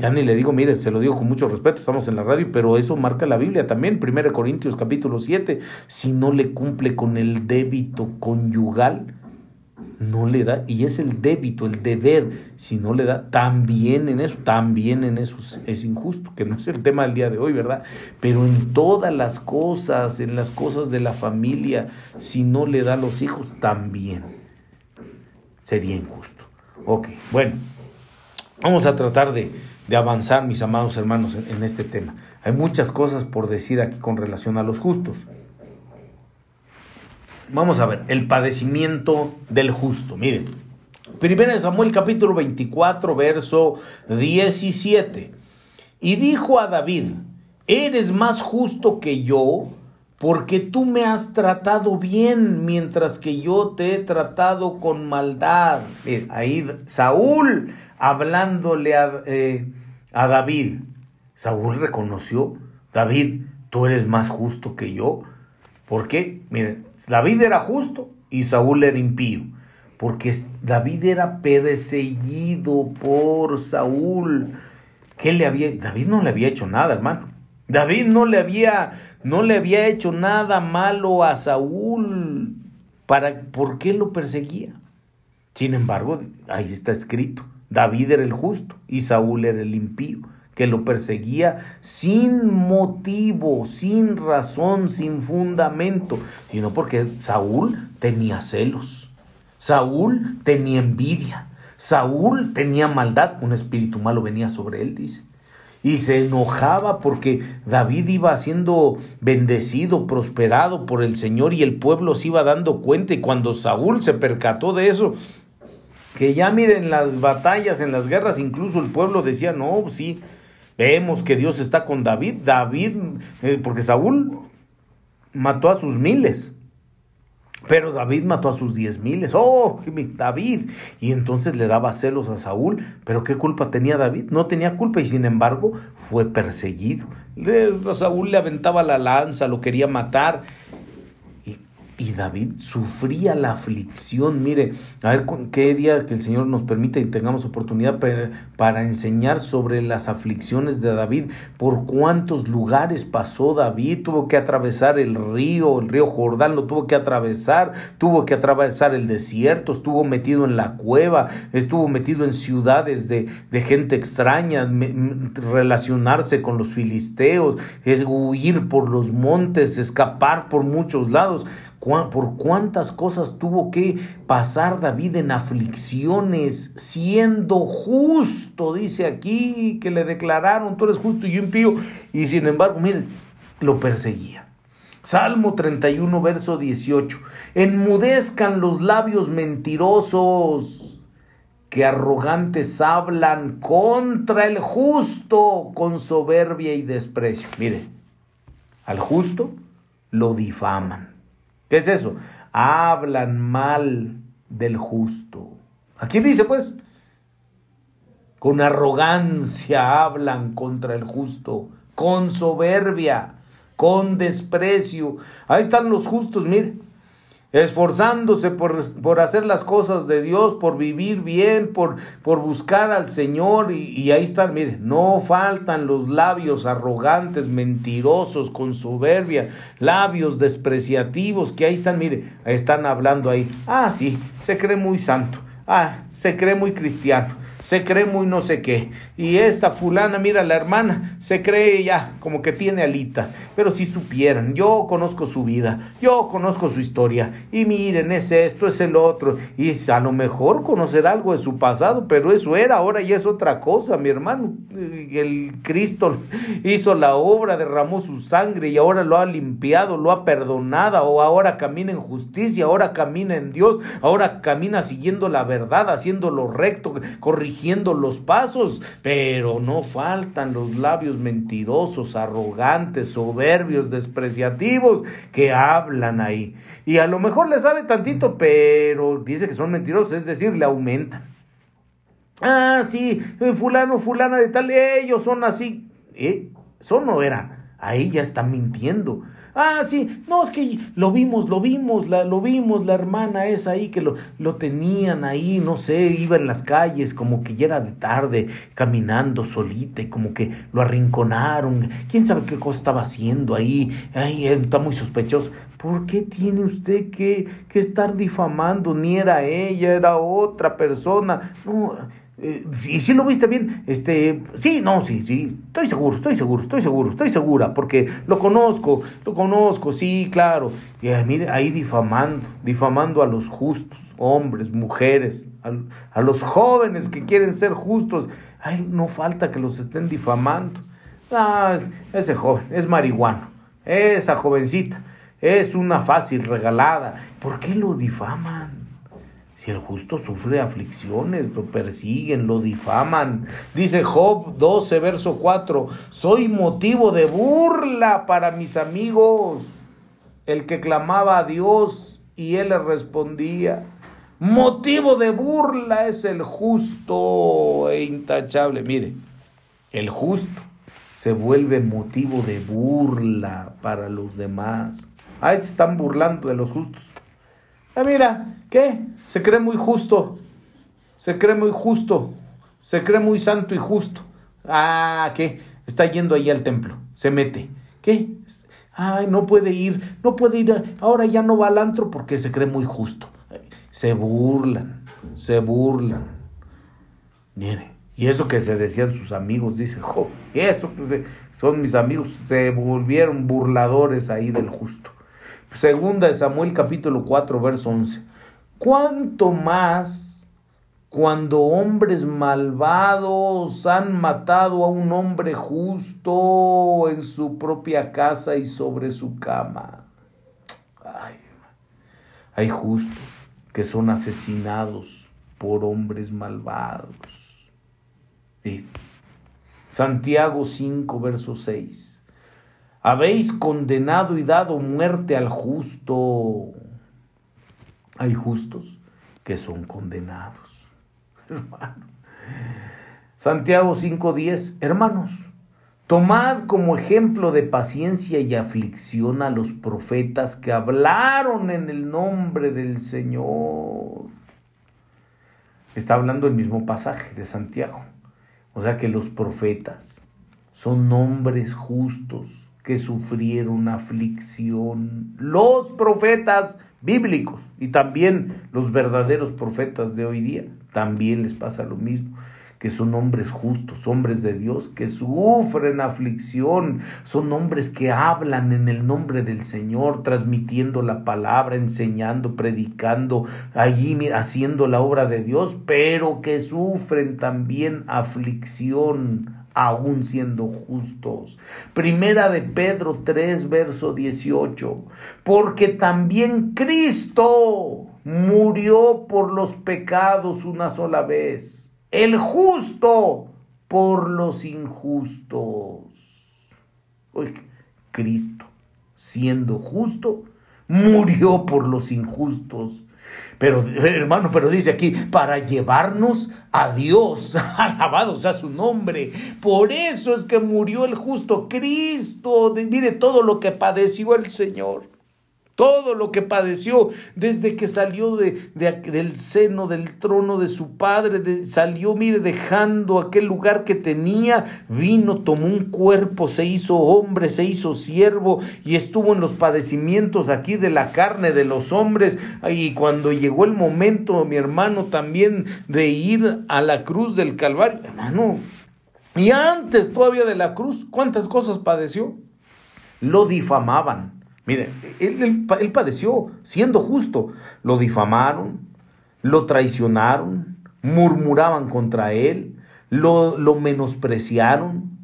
Ya ni le digo, mire, se lo digo con mucho respeto, estamos en la radio, pero eso marca la Biblia también, 1 Corintios capítulo 7, si no le cumple con el débito conyugal, no le da, y es el débito, el deber, si no le da, también en eso, también en eso es injusto, que no es el tema del día de hoy, ¿verdad? Pero en todas las cosas, en las cosas de la familia, si no le da a los hijos, también sería injusto. Ok, bueno, vamos a tratar de de avanzar, mis amados hermanos, en, este tema. Hay muchas cosas por decir aquí con relación a los justos. Vamos a ver, el padecimiento del justo. Miren, 1 Samuel capítulo 24, verso 17. Y dijo a David, eres más justo que yo, porque tú me has tratado bien, mientras que yo te he tratado con maldad. ahí Saúl hablándole a, eh, a David. Saúl reconoció, David, tú eres más justo que yo. ¿Por qué? Miren, David era justo y Saúl era impío. Porque David era perseguido por Saúl. ¿Qué le había? David no le había hecho nada, hermano. David no le había, no le había hecho nada malo a Saúl. Para, ¿Por qué lo perseguía? Sin embargo, ahí está escrito. David era el justo y Saúl era el impío, que lo perseguía sin motivo, sin razón, sin fundamento, sino porque Saúl tenía celos, Saúl tenía envidia, Saúl tenía maldad, un espíritu malo venía sobre él, dice. Y se enojaba porque David iba siendo bendecido, prosperado por el Señor y el pueblo se iba dando cuenta. Y cuando Saúl se percató de eso, que ya miren las batallas, en las guerras, incluso el pueblo decía, no, sí, vemos que Dios está con David, David, eh, porque Saúl mató a sus miles, pero David mató a sus diez miles. Oh, David. Y entonces le daba celos a Saúl. Pero ¿qué culpa tenía David? No tenía culpa y sin embargo fue perseguido. Saúl le aventaba la lanza, lo quería matar. Y David sufría la aflicción. Mire, a ver qué día que el Señor nos permita y tengamos oportunidad para, enseñar sobre las aflicciones de David. Por cuántos lugares pasó David. Tuvo que atravesar el río, el río Jordán lo tuvo que atravesar. Tuvo que atravesar el desierto. Estuvo metido en la cueva. Estuvo metido en ciudades de, de gente extraña. relacionarse con los filisteos. Es huir por los montes. Escapar por muchos lados por cuántas cosas tuvo que pasar David en aflicciones, siendo justo, dice aquí, que le declararon, tú eres justo y impío, y sin embargo, mire, lo perseguía. Salmo 31, verso 18, enmudezcan los labios mentirosos que arrogantes hablan contra el justo con soberbia y desprecio. Mire, al justo lo difaman ¿Qué es eso? Hablan mal del justo. Aquí dice pues, con arrogancia hablan contra el justo, con soberbia, con desprecio. Ahí están los justos, mire esforzándose por, hacer las cosas de Dios, por vivir bien, por, por buscar al Señor. Y, ahí están, mire, no faltan los labios arrogantes, mentirosos, con soberbia, labios despreciativos, que ahí están, mire, están hablando ahí. Ah, sí, se cree muy santo. Ah, se cree muy cristiano se cree muy no sé qué. Y esta fulana, mira, la hermana, se cree ya como que tiene alitas. Pero si supieran, yo conozco su vida, yo conozco su historia. Y miren, es esto, es el otro. Y a lo mejor conocer algo de su pasado, pero eso era, ahora ya es otra cosa, mi hermano. El Cristo hizo la obra, derramó su sangre y ahora lo ha limpiado, lo ha perdonado, o ahora camina en justicia, ahora camina en Dios, ahora camina siguiendo la verdad, haciendo lo recto, corrigiendo los pasos, pero no faltan los labios mentirosos, arrogantes, soberbios, despreciativos que hablan ahí. Y a lo mejor le sabe tantito, pero dice que son mentirosos, es decir, le aumentan. Ah, sí, fulano, fulana de tal, ellos son así. ¿Eh? Son o eran. Ahí ya está mintiendo. Ah, sí, no, es que lo vimos, lo vimos, la, lo vimos, la hermana esa ahí que lo, lo tenían ahí, no sé, iba en las calles, como que ya era de tarde, caminando solita y como que lo arrinconaron. ¿Quién sabe qué cosa estaba haciendo ahí? Ay, está muy sospechoso. ¿Por qué tiene usted que, que estar difamando? Ni era ella, era otra persona. No, eh, ¿Y si lo viste bien? Este, sí, no, sí, sí, estoy seguro, estoy seguro, estoy seguro, estoy segura, porque lo conozco, lo conozco, sí, claro. Y mire, ahí difamando, difamando a los justos, hombres, mujeres, a, los jóvenes que quieren ser justos. Ay, no falta que los estén difamando. Ah, ese joven es marihuano, esa jovencita es una fácil regalada. ¿Por qué lo difaman? Si el justo sufre aflicciones, lo persiguen, lo difaman. Dice Job 12, verso 4, soy motivo de burla para mis amigos. El que clamaba a Dios y él le respondía. Motivo de burla es el justo e intachable. Mire, el justo se vuelve motivo de burla para los demás. Ahí se están burlando de los justos. Ah, mira, ¿qué? Se cree muy justo. Se cree muy justo. Se cree muy santo y justo. Ah, ¿qué? Está yendo ahí al templo. Se mete. ¿Qué? Ay, no puede ir. No puede ir. Ahora ya no va al antro porque se cree muy justo. Se burlan. Se burlan. Mire. Y eso que se decían sus amigos, dice, jo, eso que son mis amigos, se volvieron burladores ahí del justo. Segunda de Samuel capítulo 4, verso 11. ¿Cuánto más cuando hombres malvados han matado a un hombre justo en su propia casa y sobre su cama? hay justos que son asesinados por hombres malvados. Santiago 5, verso 6. Habéis condenado y dado muerte al justo. Hay justos que son condenados, hermano. Santiago 5:10, hermanos, tomad como ejemplo de paciencia y aflicción a los profetas que hablaron en el nombre del Señor. Está hablando el mismo pasaje de Santiago. O sea que los profetas son hombres justos que sufrieron aflicción. Los profetas bíblicos y también los verdaderos profetas de hoy día, también les pasa lo mismo que son hombres justos, hombres de Dios, que sufren aflicción, son hombres que hablan en el nombre del Señor, transmitiendo la palabra, enseñando, predicando, allí haciendo la obra de Dios, pero que sufren también aflicción aún siendo justos. Primera de Pedro 3, verso 18. Porque también Cristo murió por los pecados una sola vez. El justo por los injustos. Cristo, siendo justo, murió por los injustos pero, hermano, pero dice aquí, para llevarnos a Dios, alabado sea su nombre. Por eso es que murió el justo Cristo. Mire todo lo que padeció el Señor todo lo que padeció desde que salió de, del seno del trono de su padre, salió, mire, dejando aquel lugar que tenía, vino, tomó un cuerpo, se hizo hombre, se hizo siervo y estuvo en los padecimientos aquí de la carne de los hombres. Y cuando llegó el momento, mi hermano, también de ir a la cruz del Calvario, hermano, y antes todavía de la cruz, ¿cuántas cosas padeció? Lo difamaban Mire, él, padeció siendo justo. Lo difamaron, lo traicionaron, murmuraban contra él, lo, lo menospreciaron,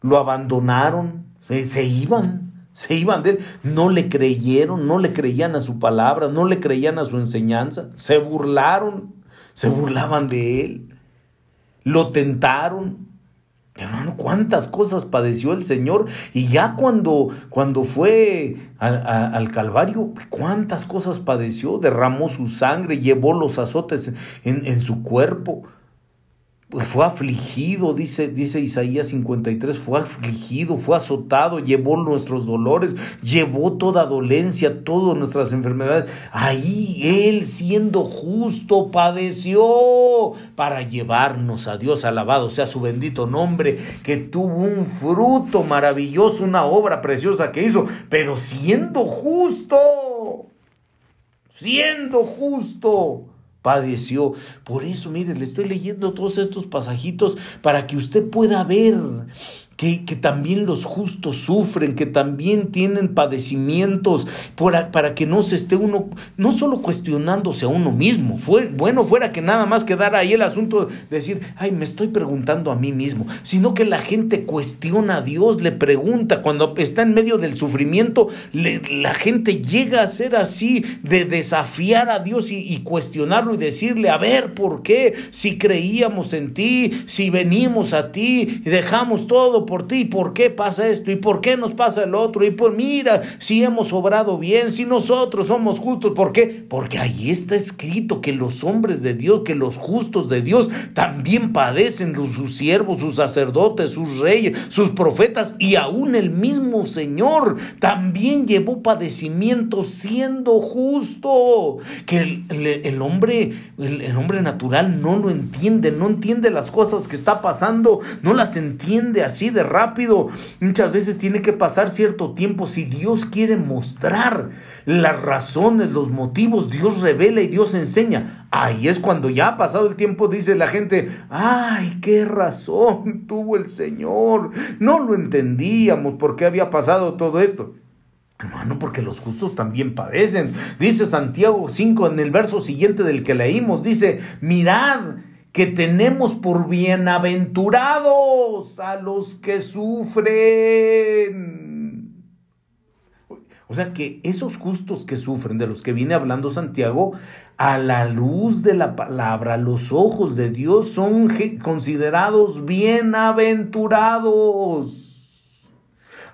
lo abandonaron, se, se, iban, se iban de él. No le creyeron, no le creían a su palabra, no le creían a su enseñanza, se burlaron, se burlaban de él. lo tentaron. Hermano, cuántas cosas padeció el Señor. Y ya cuando, cuando fue al, Calvario, cuántas cosas padeció. Derramó su sangre, llevó los azotes en, en su cuerpo fue afligido, dice, dice Isaías 53, fue afligido, fue azotado, llevó nuestros dolores, llevó toda dolencia, todas nuestras enfermedades. Ahí Él siendo justo padeció para llevarnos a Dios, alabado sea su bendito nombre, que tuvo un fruto maravilloso, una obra preciosa que hizo, pero siendo justo, siendo justo padeció. Por eso, mire, le estoy leyendo todos estos pasajitos para que usted pueda ver que, también los justos sufren, que también tienen padecimientos, para, para, que no se esté uno, no solo cuestionándose a uno mismo, fue, bueno fuera que nada más quedara ahí el asunto de decir, ay, me estoy preguntando a mí mismo, sino que la gente cuestiona a Dios, le pregunta, cuando está en medio del sufrimiento, la gente llega a ser así, de desafiar a Dios y, y cuestionarlo y decirle, a ver, ¿por qué? Si creíamos en ti, si venimos a ti y dejamos todo por ti, ¿por qué pasa esto? ¿Y por qué nos pasa el otro? Y pues mira, si hemos obrado bien, si nosotros somos justos, ¿por qué? Porque ahí está escrito que los hombres de Dios, que los justos de Dios también padecen, sus siervos, sus sacerdotes, sus reyes, sus profetas y aún el mismo Señor también llevó padecimiento siendo justo, que el, hombre, el, el hombre natural no lo entiende, no entiende las cosas que está pasando, no las entiende así rápido. Muchas veces tiene que pasar cierto tiempo. Si Dios quiere mostrar las razones, los motivos, Dios revela y Dios enseña. Ahí es cuando ya ha pasado el tiempo, dice la gente, ay, qué razón tuvo el Señor. No lo entendíamos por qué había pasado todo esto. Hermano, porque los justos también padecen. Dice Santiago 5 en el verso siguiente del que leímos, dice, mirad que tenemos por bienaventurados a los que sufren. O sea que esos justos que sufren, de los que viene hablando Santiago, a la luz de la palabra, los ojos de Dios son considerados bienaventurados.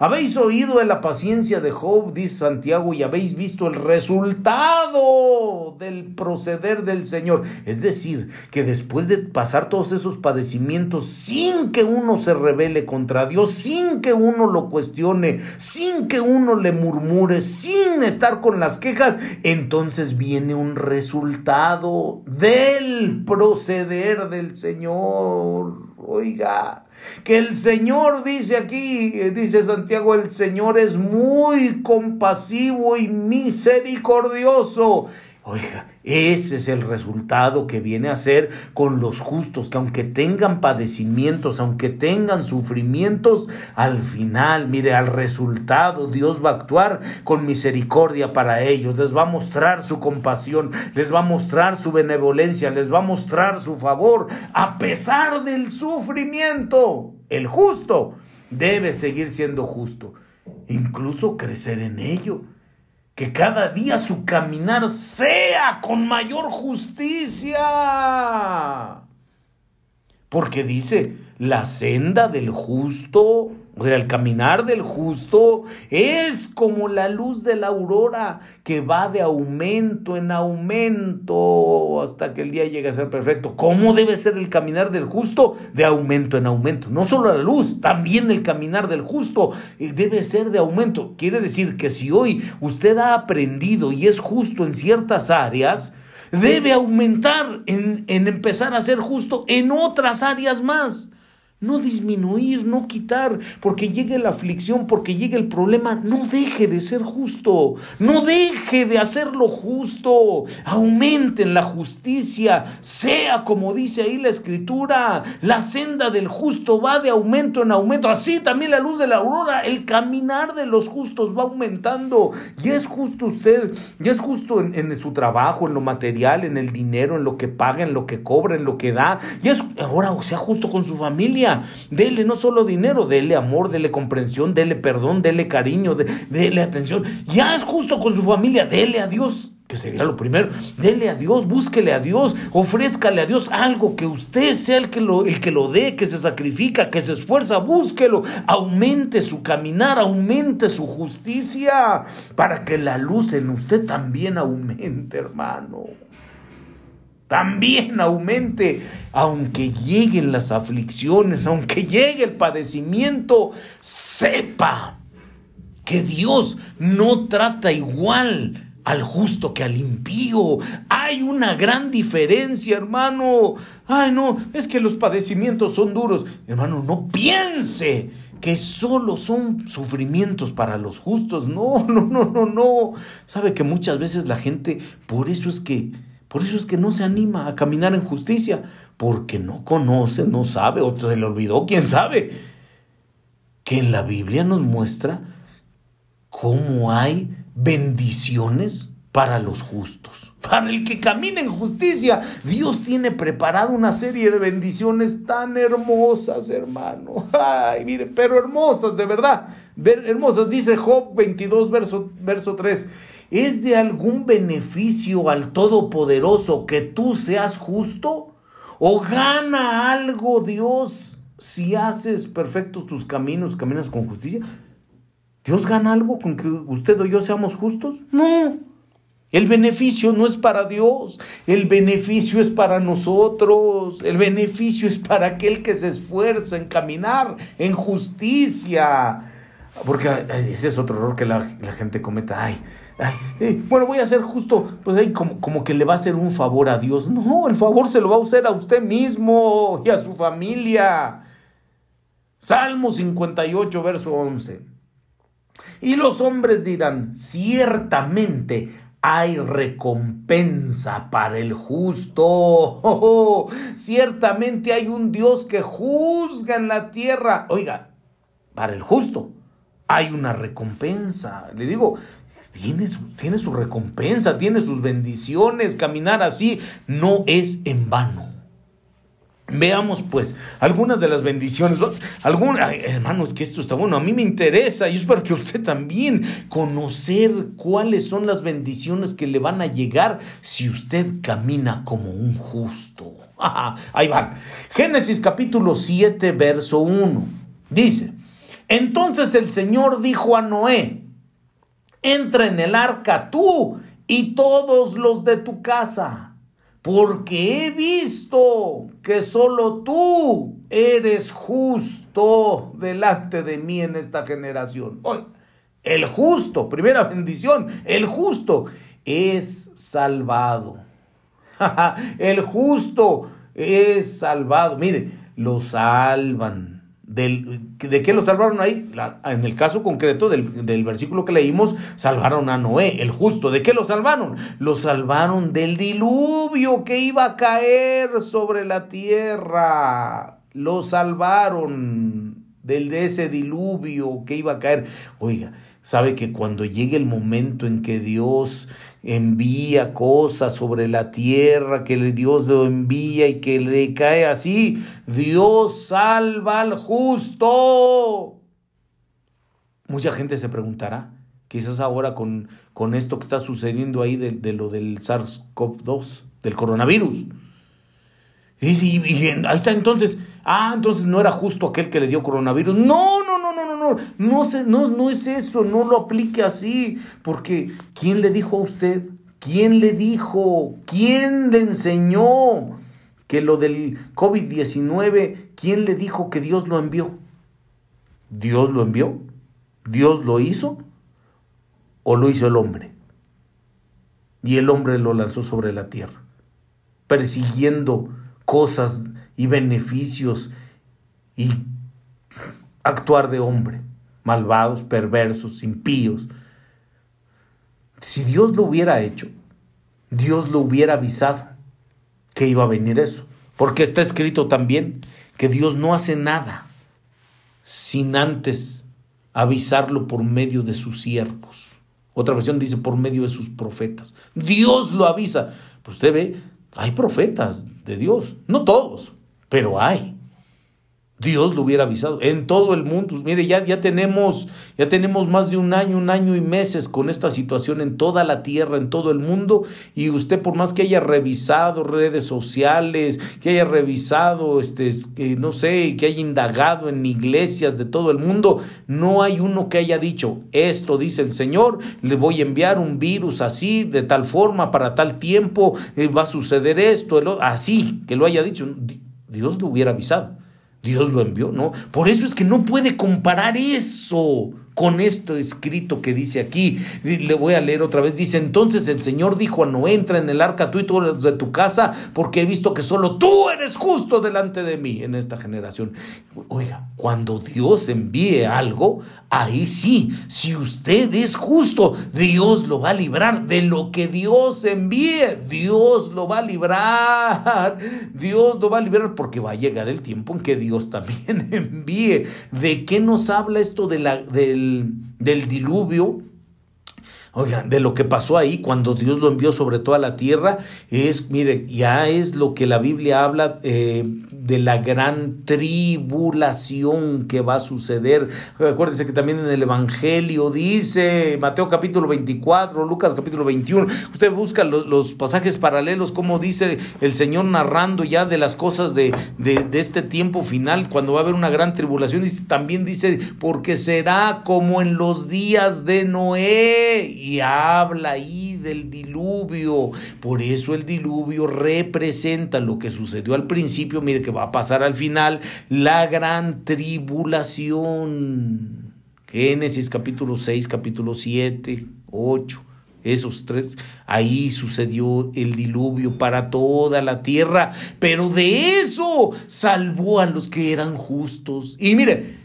Habéis oído de la paciencia de Job, dice Santiago, y habéis visto el resultado del proceder del Señor. Es decir, que después de pasar todos esos padecimientos sin que uno se rebele contra Dios, sin que uno lo cuestione, sin que uno le murmure, sin estar con las quejas, entonces viene un resultado del proceder del Señor. Oiga, que el Señor dice aquí, dice Santiago, el Señor es muy compasivo y misericordioso Oiga, ese es el resultado que viene a ser con los justos, que aunque tengan padecimientos, aunque tengan sufrimientos, al final, mire, al resultado Dios va a actuar con misericordia para ellos, les va a mostrar su compasión, les va a mostrar su benevolencia, les va a mostrar su favor, a pesar del sufrimiento. El justo debe seguir siendo justo, incluso crecer en ello que cada día su caminar sea con mayor justicia. Porque dice, la senda del justo o sea, el caminar del justo es como la luz de la aurora que va de aumento en aumento hasta que el día llegue a ser perfecto. ¿Cómo debe ser el caminar del justo? De aumento en aumento. No solo la luz, también el caminar del justo eh, debe ser de aumento. Quiere decir que si hoy usted ha aprendido y es justo en ciertas áreas, debe aumentar en, en empezar a ser justo en otras áreas más. No disminuir, no quitar, porque llegue la aflicción, porque llegue el problema, no deje de ser justo, no deje de hacer lo justo, aumenten la justicia, sea como dice ahí la escritura, la senda del justo va de aumento en aumento, así también la luz de la aurora, el caminar de los justos va aumentando, y es justo usted, y es justo en, en su trabajo, en lo material, en el dinero, en lo que paga, en lo que cobra, en lo que da, y es ahora, sea, justo con su familia, Dele no solo dinero, dele amor, dele comprensión, dele perdón, dele cariño, dele atención. Ya es justo con su familia, dele a Dios que sería lo primero. Dele a Dios, búsquele a Dios, ofrézcale a Dios algo que usted sea el que lo, el que lo dé, que se sacrifica, que se esfuerza, búsquelo, aumente su caminar, aumente su justicia, para que la luz en usted también aumente, hermano. También aumente, aunque lleguen las aflicciones, aunque llegue el padecimiento, sepa que Dios no trata igual al justo que al impío. Hay una gran diferencia, hermano. Ay, no, es que los padecimientos son duros. Hermano, no piense que solo son sufrimientos para los justos. No, no, no, no, no. Sabe que muchas veces la gente, por eso es que, por eso es que no se anima a caminar en justicia, porque no conoce, no sabe, o se le olvidó, quién sabe, que en la Biblia nos muestra cómo hay bendiciones para los justos. Para el que camina en justicia, Dios tiene preparado una serie de bendiciones tan hermosas, hermano. Ay, mire, pero hermosas, de verdad. Hermosas, dice Job 22, verso, verso 3. ¿Es de algún beneficio al Todopoderoso que tú seas justo? ¿O gana algo Dios si haces perfectos tus caminos, caminas con justicia? ¿Dios gana algo con que usted o yo seamos justos? No. El beneficio no es para Dios, el beneficio es para nosotros, el beneficio es para aquel que se esfuerza en caminar en justicia. Porque ese es otro error que la, gente cometa. Ay, eh, bueno, voy a ser justo, pues ahí como, como que le va a hacer un favor a Dios. No, el favor se lo va a hacer a usted mismo y a su familia. Salmo 58, verso 11. Y los hombres dirán, ciertamente hay recompensa para el justo. ciertamente hay un Dios que juzga en la tierra. Oiga, para el justo hay una recompensa. Le digo, tiene su, tiene su recompensa, tiene sus bendiciones. Caminar así no es en vano. Veamos pues algunas de las bendiciones. Algunas, hermanos, que esto está bueno. A mí me interesa y espero que usted también conocer cuáles son las bendiciones que le van a llegar si usted camina como un justo. Ahí van. Génesis capítulo 7, verso 1. Dice, entonces el Señor dijo a Noé, entra en el arca tú y todos los de tu casa porque he visto que solo tú eres justo delante de mí en esta generación. Hoy, el justo, primera bendición, el justo es salvado. el justo es salvado. Mire, lo salvan ¿De qué lo salvaron ahí? en el caso concreto del, del, versículo que leímos, salvaron a Noé, el justo. ¿De qué lo salvaron? Lo salvaron del diluvio que iba a caer sobre la tierra. Lo salvaron del, de ese diluvio que iba a caer. Oiga, sabe que cuando llegue el momento en que Dios envía cosas sobre la tierra, que Dios lo envía y que le cae así, Dios salva al justo. Mucha gente se preguntará, quizás ahora con, con esto que está sucediendo ahí de, lo del SARS-CoV-2, del coronavirus. Y y, y, ahí está entonces, ah, entonces no era justo aquel que le dio coronavirus. No, no, no, no, no, no, no, se, no, no es eso, no lo aplique así, porque ¿quién le dijo a usted? ¿Quién le dijo? ¿Quién le enseñó que lo del COVID-19, quién le dijo que Dios lo envió? ¿Dios lo envió? ¿Dios lo hizo? ¿O lo hizo el hombre? Y el hombre lo lanzó sobre la tierra, persiguiendo cosas y beneficios y actuar de hombre, malvados, perversos, impíos. Si Dios lo hubiera hecho, Dios lo hubiera avisado que iba a venir eso. Porque está escrito también que Dios no hace nada sin antes avisarlo por medio de sus siervos. Otra versión dice por medio de sus profetas. Dios lo avisa. Pues usted ve, hay profetas de Dios, no todos, pero hay. Dios lo hubiera avisado. En todo el mundo, mire, ya, ya tenemos, ya tenemos más de un año, un año y meses con esta situación en toda la tierra, en todo el mundo. Y usted, por más que haya revisado redes sociales, que haya revisado, este, no sé, que haya indagado en iglesias de todo el mundo, no hay uno que haya dicho, esto dice el Señor, le voy a enviar un virus así, de tal forma, para tal tiempo, eh, va a suceder esto, así, que lo haya dicho. Dios lo hubiera avisado. Dios lo envió, ¿no? Por eso es que no puede comparar eso con esto escrito que dice aquí. Le voy a leer otra vez. Dice, entonces el Señor dijo a Noé, entra en el arca tú y todos de tu casa, porque he visto que solo tú eres justo delante de mí en esta generación. Oiga, cuando Dios envíe algo, ahí sí, si usted es justo, Dios lo va a librar de lo que Dios envíe. Dios lo va a librar. Dios lo va a librar porque va a llegar el tiempo en que Dios también envíe. ¿De qué nos habla esto de la, del diluvio, Oigan, de lo que pasó ahí cuando Dios lo envió sobre toda la tierra, es, mire, ya es lo que la Biblia habla eh, de la gran tribulación que va a suceder. Acuérdense que también en el Evangelio dice, Mateo capítulo 24, Lucas capítulo 21, usted busca los, pasajes paralelos, como dice el Señor narrando ya de las cosas de, de, de este tiempo final, cuando va a haber una gran tribulación, y también dice, porque será como en los días de Noé y habla ahí del diluvio. Por eso el diluvio representa lo que sucedió al principio, mire que va a pasar al final, la gran tribulación. Génesis capítulo 6, capítulo 7, 8 esos tres, ahí sucedió el diluvio para toda la tierra, pero de eso salvó a los que eran justos. Y mire,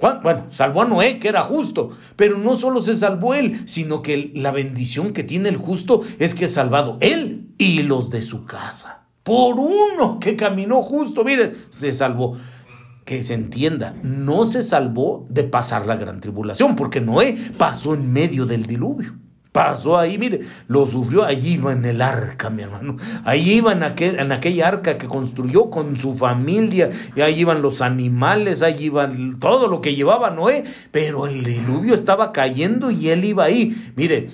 bueno, salvó a Noé, que era justo, pero no solo se salvó él, sino que la bendición que tiene el justo es que es salvado él y los de su casa. Por uno que caminó justo, mire, se salvó. Que se entienda, no se salvó de pasar la gran tribulación, porque Noé pasó en medio del diluvio. Pasó ahí, mire, lo sufrió, allí iba en el arca, mi hermano. Allí iba en, en aquella arca que construyó con su familia, y ahí iban los animales, allí iban todo lo que llevaba Noé, pero el diluvio estaba cayendo y él iba ahí. Mire,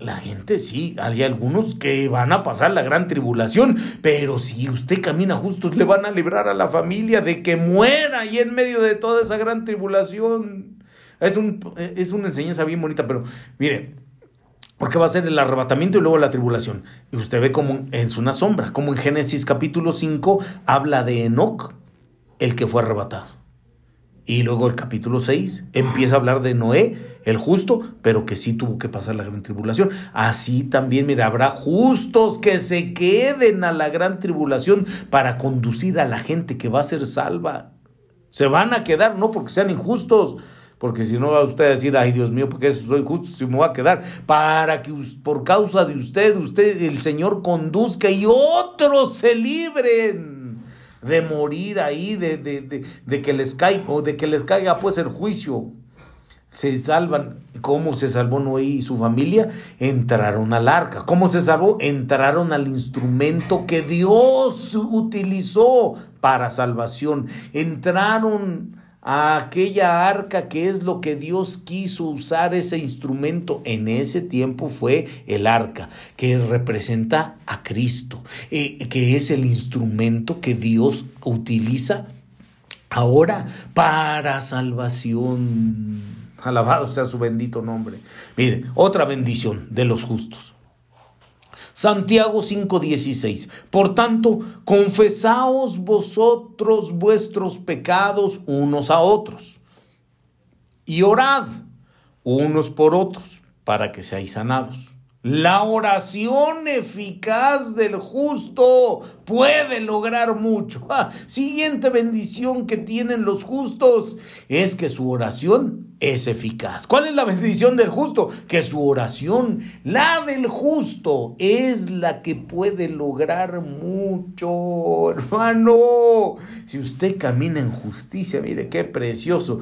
la gente sí, hay algunos que van a pasar la gran tribulación, pero si usted camina justo, le van a librar a la familia de que muera ahí en medio de toda esa gran tribulación. Es, un, es una enseñanza bien bonita, pero mire, porque va a ser el arrebatamiento y luego la tribulación. Y usted ve como es una sombra, como en Génesis capítulo 5 habla de Enoch, el que fue arrebatado. Y luego el capítulo 6 empieza a hablar de Noé, el justo, pero que sí tuvo que pasar la gran tribulación. Así también, mira, habrá justos que se queden a la gran tribulación para conducir a la gente que va a ser salva. Se van a quedar, no porque sean injustos, porque si no va usted a decir, ay Dios mío, porque soy justo, si me voy a quedar, para que por causa de usted, usted, el Señor conduzca y otros se libren de morir ahí, de, de, de, que les caiga, o de que les caiga pues el juicio. Se salvan. ¿Cómo se salvó Noé y su familia? Entraron al arca. ¿Cómo se salvó? Entraron al instrumento que Dios utilizó para salvación. Entraron aquella arca que es lo que Dios quiso usar ese instrumento en ese tiempo fue el arca, que representa a Cristo, eh, que es el instrumento que Dios utiliza ahora para salvación. Alabado sea su bendito nombre. Mire, otra bendición de los justos. Santiago 5:16. Por tanto, confesaos vosotros vuestros pecados unos a otros y orad unos por otros para que seáis sanados. La oración eficaz del justo puede lograr mucho. Siguiente bendición que tienen los justos es que su oración es eficaz. ¿Cuál es la bendición del justo? Que su oración, la del justo, es la que puede lograr mucho, hermano. Si usted camina en justicia, mire qué precioso.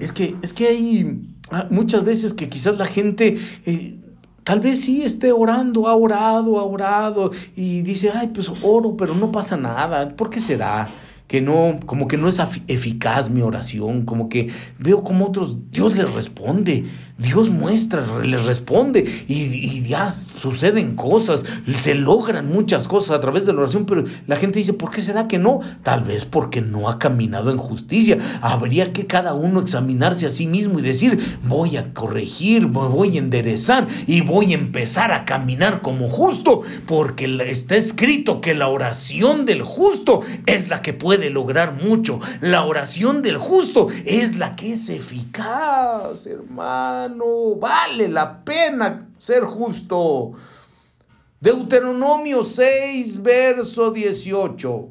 Es que, es que hay ah, muchas veces que quizás la gente... Eh, Tal vez sí esté orando, ha orado, ha orado y dice, ay, pues oro, pero no pasa nada. ¿Por qué será? que no, como que no es eficaz mi oración, como que veo como otros, Dios les responde, Dios muestra, les responde y, ya suceden cosas, se logran muchas cosas a través de la oración, pero la gente dice, ¿por qué será que no? Tal vez porque no ha caminado en justicia. Habría que cada uno examinarse a sí mismo y decir, voy a corregir, voy a enderezar y voy a empezar a caminar como justo, porque está escrito que la oración del justo es la que puede lograr mucho. La oración del justo es la que es eficaz, hermano no vale la pena ser justo. Deuteronomio 6, verso 18.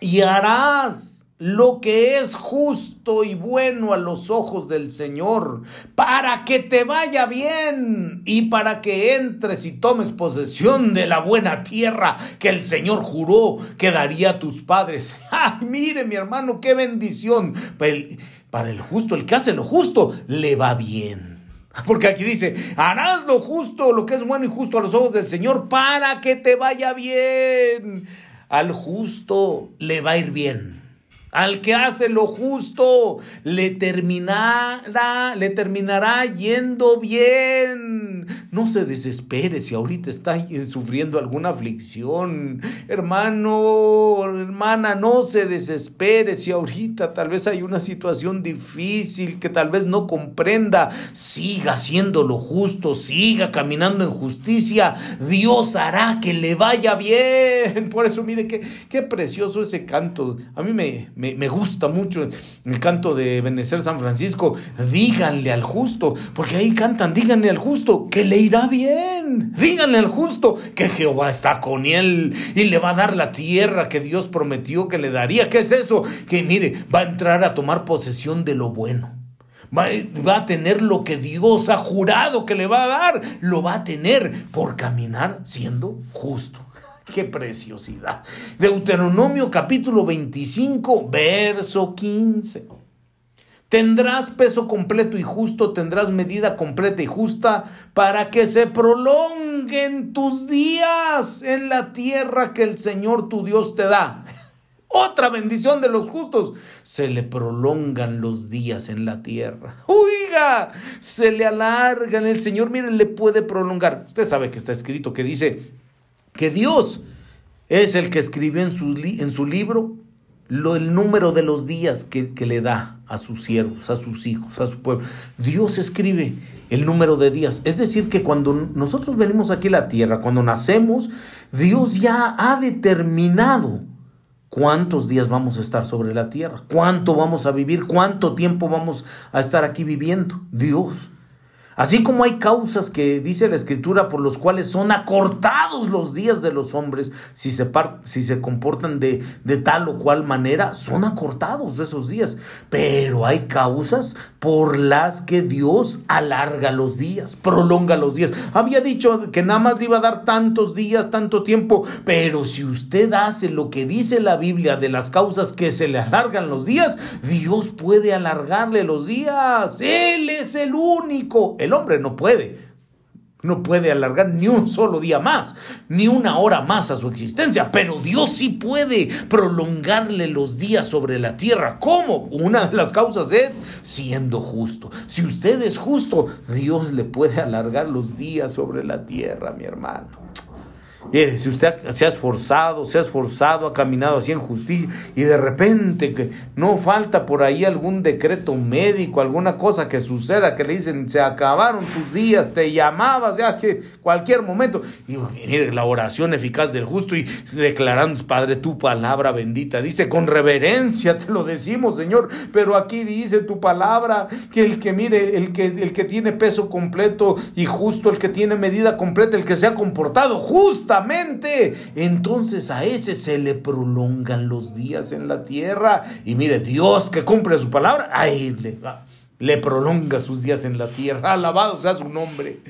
Y harás lo que es justo y bueno a los ojos del Señor, para que te vaya bien y para que entres y tomes posesión de la buena tierra que el Señor juró que daría a tus padres. ¡Ay, mire mi hermano, qué bendición! Para el justo, el que hace lo justo, le va bien. Porque aquí dice, harás lo justo, lo que es bueno y justo a los ojos del Señor para que te vaya bien. Al justo le va a ir bien. Al que hace lo justo le terminará, le terminará yendo bien. No se desespere si ahorita está sufriendo alguna aflicción. Hermano, hermana, no se desespere si ahorita tal vez hay una situación difícil que tal vez no comprenda. Siga haciendo lo justo, siga caminando en justicia. Dios hará que le vaya bien. Por eso, mire qué, qué precioso ese canto. A mí me me, gusta mucho el canto de Benecer San Francisco, díganle al justo, porque ahí cantan, díganle al justo que le irá bien, díganle al justo que Jehová está con él y le va a dar la tierra que Dios prometió que le daría. ¿Qué es eso? Que mire, va a entrar a tomar posesión de lo bueno. Va, va, a tener lo que Dios ha jurado que le va a dar, lo va a tener por caminar siendo justo. Qué preciosidad. Deuteronomio capítulo 25, verso 15. Tendrás peso completo y justo, tendrás medida completa y justa para que se prolonguen tus días en la tierra que el Señor tu Dios te da. Otra bendición de los justos. Se le prolongan los días en la tierra. Oiga, se le alargan. El Señor, miren, le puede prolongar. Usted sabe que está escrito que dice, que Dios es el que escribió en su, en su libro lo, el número de los días que, que, le da a sus siervos, a sus hijos, a su pueblo. Dios escribe el número de días. Es decir, que cuando nosotros venimos aquí a la tierra, cuando nacemos, Dios ya ha determinado cuántos días vamos a estar sobre la tierra, cuánto vamos a vivir, cuánto tiempo vamos a estar aquí viviendo. Dios. Así como hay causas que dice la escritura por los cuales son acortados los días de los hombres, si se, si se comportan de, de tal o cual manera, son acortados esos días. Pero hay causas por las que Dios alarga los días, prolonga los días. Había dicho que nada más le iba a dar tantos días, tanto tiempo, pero si usted hace lo que dice la Biblia de las causas que se le alargan los días, Dios puede alargarle los días. Él es el único el hombre no puede. No puede alargar ni un solo día más, ni una hora más a su existencia, pero Dios sí puede prolongarle los días sobre la tierra. ¿Cómo? Una de las causas es siendo justo. Si usted es justo, Dios le puede alargar los días sobre la tierra, mi hermano. Si usted se ha esforzado, se ha esforzado, ha caminado así en justicia y de repente que no falta por ahí algún decreto médico, alguna cosa que suceda, que le dicen se acabaron tus días, te llamabas ya que cualquier momento. Y la oración eficaz del justo y declarando, Padre, tu palabra bendita. Dice, con reverencia te lo decimos, Señor, pero aquí dice tu palabra que el que mire, el que, el que tiene peso completo y justo, el que tiene medida completa, el que se ha comportado entonces a ese se le prolongan los días en la tierra. Y mire, Dios que cumple su palabra, ahí le le prolonga sus días en la tierra. Alabado sea su nombre.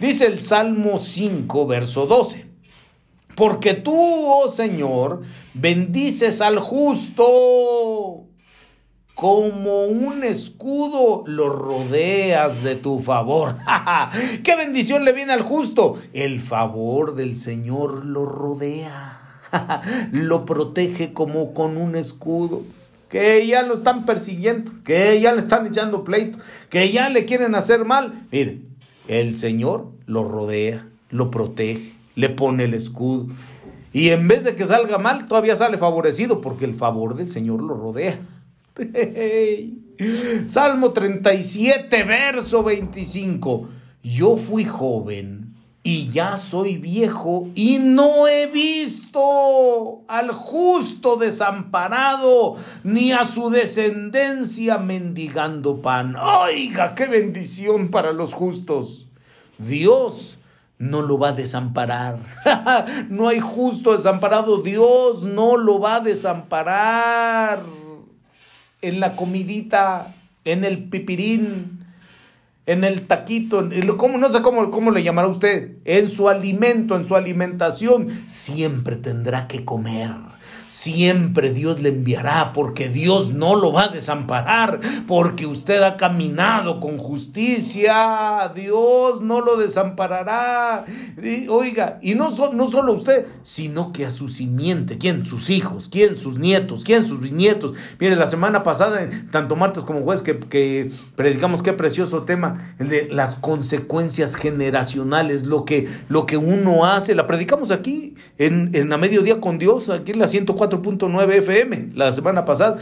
Dice el Salmo 5, verso 12. Porque tú, oh Señor, bendices al justo como un escudo lo rodeas de tu favor. ¿Qué bendición le viene al justo? El favor del Señor lo rodea. lo protege como con un escudo que ya lo están persiguiendo, que ya le están echando pleito, que ya le quieren hacer mal. Mire, el Señor lo rodea, lo protege, le pone el escudo. Y en vez de que salga mal, todavía sale favorecido porque el favor del Señor lo rodea. Salmo 37, verso 25. Yo fui joven y ya soy viejo y no he visto al justo desamparado ni a su descendencia mendigando pan. Oiga, qué bendición para los justos. Dios no lo va a desamparar. no hay justo desamparado. Dios no lo va a desamparar. En la comidita, en el pipirín, en el taquito, ¿cómo, no sé cómo, cómo le llamará usted, en su alimento, en su alimentación, siempre tendrá que comer siempre Dios le enviará, porque Dios no lo va a desamparar, porque usted ha caminado con justicia, Dios no lo desamparará. oiga, y no, no solo usted, sino que a su simiente, ¿quién? Sus hijos, ¿quién? Sus nietos, ¿quién? Sus bisnietos. Mire, la semana pasada, tanto martes como jueves, que, que predicamos qué precioso tema, el de las consecuencias generacionales, lo que, lo que uno hace, la predicamos aquí en, en a mediodía con Dios, aquí en la 104 4.9 FM la semana pasada,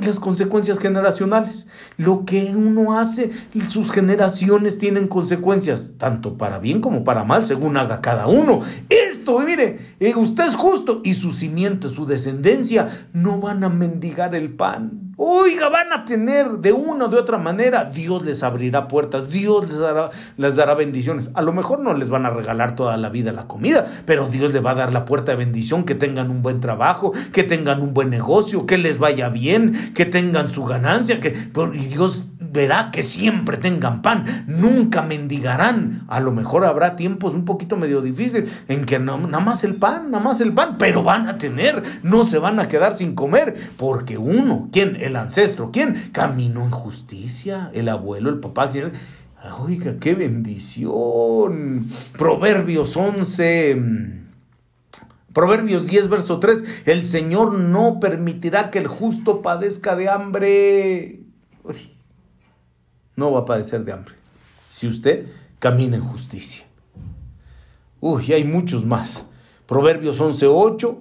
las consecuencias generacionales. Lo que uno hace, sus generaciones tienen consecuencias, tanto para bien como para mal, según haga cada uno. Esto, mire, eh, usted es justo y su simiente, su descendencia, no van a mendigar el pan. Oiga, van a tener de una o de otra manera, Dios les abrirá puertas, Dios les dará, les dará bendiciones. A lo mejor no les van a regalar toda la vida la comida, pero Dios le va a dar la puerta de bendición, que tengan un buen trabajo, que tengan un buen negocio, que les vaya bien, que tengan su ganancia, que y Dios verá que siempre tengan pan, nunca mendigarán. A lo mejor habrá tiempos un poquito medio difíciles en que no, nada más el pan, nada más el pan, pero van a tener, no se van a quedar sin comer, porque uno, ¿quién? El ancestro, ¿quién? Caminó en justicia, el abuelo, el papá. Oiga, qué bendición. Proverbios 11. Proverbios 10, verso 3, el Señor no permitirá que el justo padezca de hambre. no va a padecer de hambre. Si usted camina en justicia. Uy, hay muchos más. Proverbios 11, 8,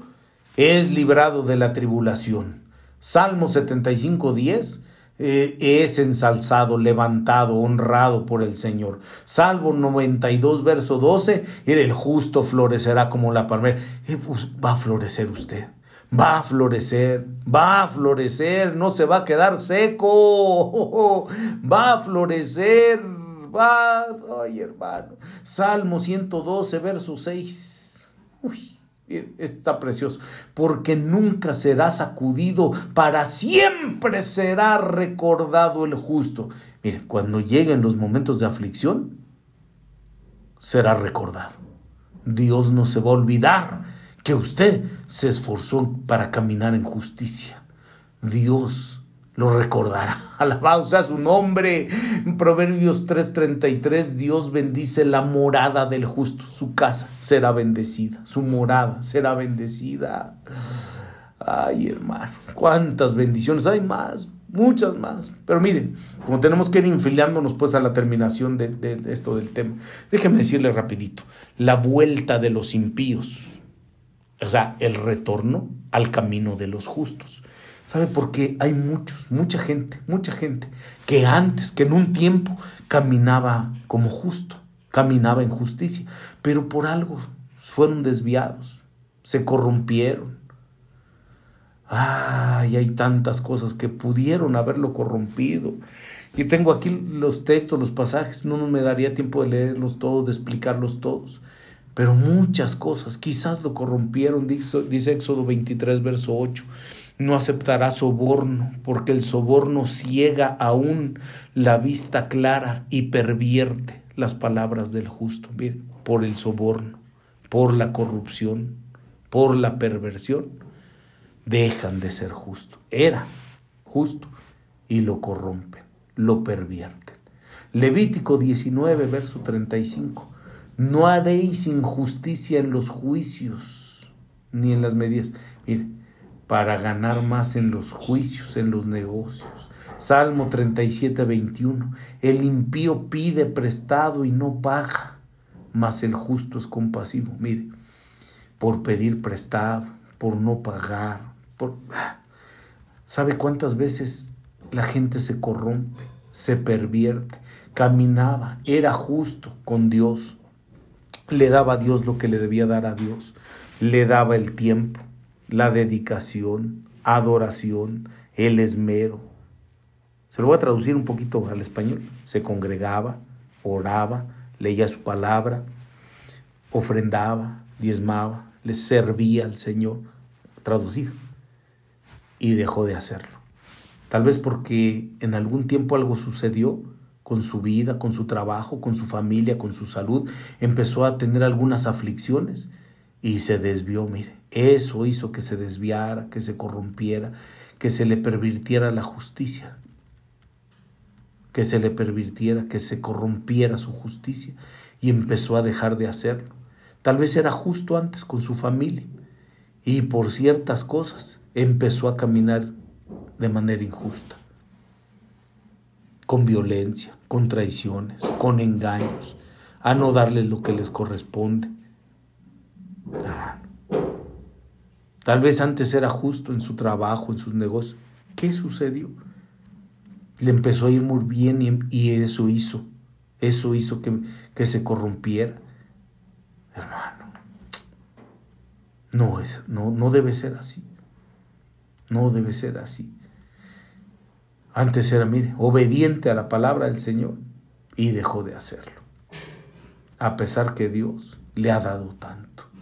es librado de la tribulación. Salmo 75, 10, eh, es ensalzado, levantado, honrado por el Señor. Salvo 92, verso 12, el justo florecerá como la palmera. Eh, pues, va a florecer usted. Va a florecer, va a florecer, no se va a quedar seco, va a florecer, va, ay hermano. Salmo 112, verso 6. Uy está precioso, porque nunca será sacudido, para siempre será recordado el justo. Mire, cuando lleguen los momentos de aflicción, será recordado. Dios no se va a olvidar que usted se esforzó para caminar en justicia. Dios lo recordará. Alabado sea su nombre. Proverbios 3:33, Dios bendice la morada del justo. Su casa será bendecida, su morada será bendecida. Ay, hermano, cuántas bendiciones. Hay más, muchas más. Pero miren, como tenemos que ir infiliándonos pues a la terminación de, de esto del tema, déjeme decirle rapidito, la vuelta de los impíos, o sea, el retorno al camino de los justos. ¿Sabe por qué? Hay muchos, mucha gente, mucha gente que antes, que en un tiempo caminaba como justo, caminaba en justicia, pero por algo fueron desviados, se corrompieron. Ay, hay tantas cosas que pudieron haberlo corrompido. Y tengo aquí los textos, los pasajes, no me daría tiempo de leerlos todos, de explicarlos todos. Pero muchas cosas, quizás lo corrompieron, dice, dice Éxodo 23, verso 8 no aceptará soborno, porque el soborno ciega aún la vista clara y pervierte las palabras del justo. Bien, por el soborno, por la corrupción, por la perversión, dejan de ser justo. Era justo y lo corrompen, lo pervierten. Levítico 19, verso 35. No haréis injusticia en los juicios ni en las medidas. Mire, para ganar más en los juicios, en los negocios. Salmo 37, 21. El impío pide prestado y no paga, mas el justo es compasivo. Mire, por pedir prestado, por no pagar, por... ¿Sabe cuántas veces la gente se corrompe, se pervierte? Caminaba, era justo con Dios, le daba a Dios lo que le debía dar a Dios, le daba el tiempo, la dedicación, adoración, el esmero. Se lo voy a traducir un poquito al español. Se congregaba, oraba, leía su palabra, ofrendaba, diezmaba, le servía al Señor, traducido. Y dejó de hacerlo. Tal vez porque en algún tiempo algo sucedió con su vida, con su trabajo, con su familia, con su salud, empezó a tener algunas aflicciones y se desvió, mire, eso hizo que se desviara, que se corrompiera, que se le pervirtiera la justicia, que se le pervirtiera, que se corrompiera su justicia. Y empezó a dejar de hacerlo. Tal vez era justo antes con su familia. Y por ciertas cosas empezó a caminar de manera injusta, con violencia, con traiciones, con engaños, a no darles lo que les corresponde Tal vez antes era justo en su trabajo, en sus negocios. ¿Qué sucedió? Le empezó a ir muy bien y, eso hizo, eso hizo que, que se corrompiera. Hermano, no, es, no, no debe ser así. No debe ser así. Antes era, mire, obediente a la palabra del Señor y dejó de hacerlo. A pesar que Dios le ha dado tanto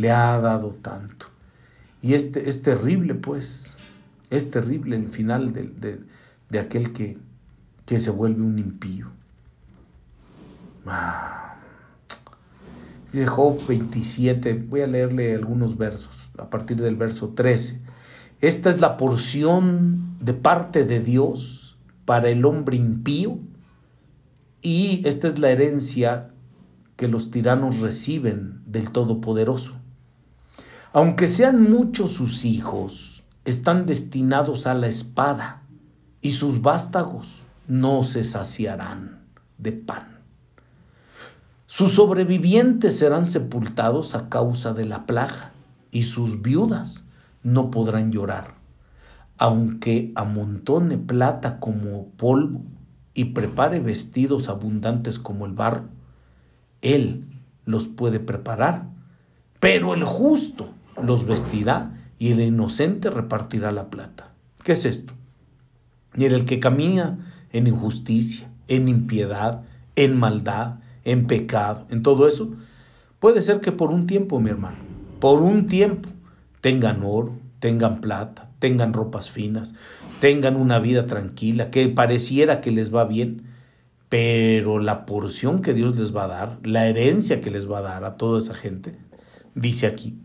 le ha dado tanto. Y este, es terrible, pues, es terrible el final de, de, aquel que, que, se vuelve un impío. Ah. Dice Job 27, voy a leerle algunos versos, a partir del verso 13. Esta es la porción de parte de Dios para el hombre impío y esta es la herencia que los tiranos reciben del Todopoderoso. Aunque sean muchos sus hijos, están destinados a la espada y sus vástagos no se saciarán de pan. Sus sobrevivientes serán sepultados a causa de la plaga y sus viudas no podrán llorar, aunque amontone plata como polvo y prepare vestidos abundantes como el barro. Él los puede preparar, pero el justo los vestirá y el inocente repartirá la plata. ¿Qué es esto? Y el que camina en injusticia, en impiedad, en maldad, en pecado, en todo eso, puede ser que por un tiempo, mi hermano, por un tiempo tengan oro, tengan plata, tengan ropas finas, tengan una vida tranquila, que pareciera que les va bien, pero la porción que Dios les va a dar, la herencia que les va a dar a toda esa gente, dice aquí,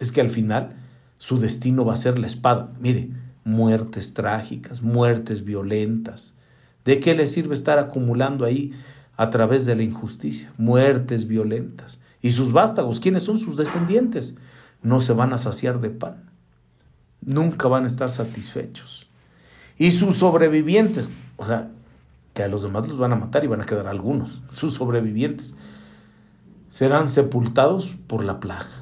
es que al final su destino va a ser la espada. Mire, muertes trágicas, muertes violentas. ¿De qué le sirve estar acumulando ahí a través de la injusticia? Muertes violentas. Y sus vástagos, ¿quiénes son sus descendientes? No se van a saciar de pan. Nunca van a estar satisfechos. Y sus sobrevivientes, o sea, que a los demás los van a matar y van a quedar algunos, sus sobrevivientes, serán sepultados por la plaga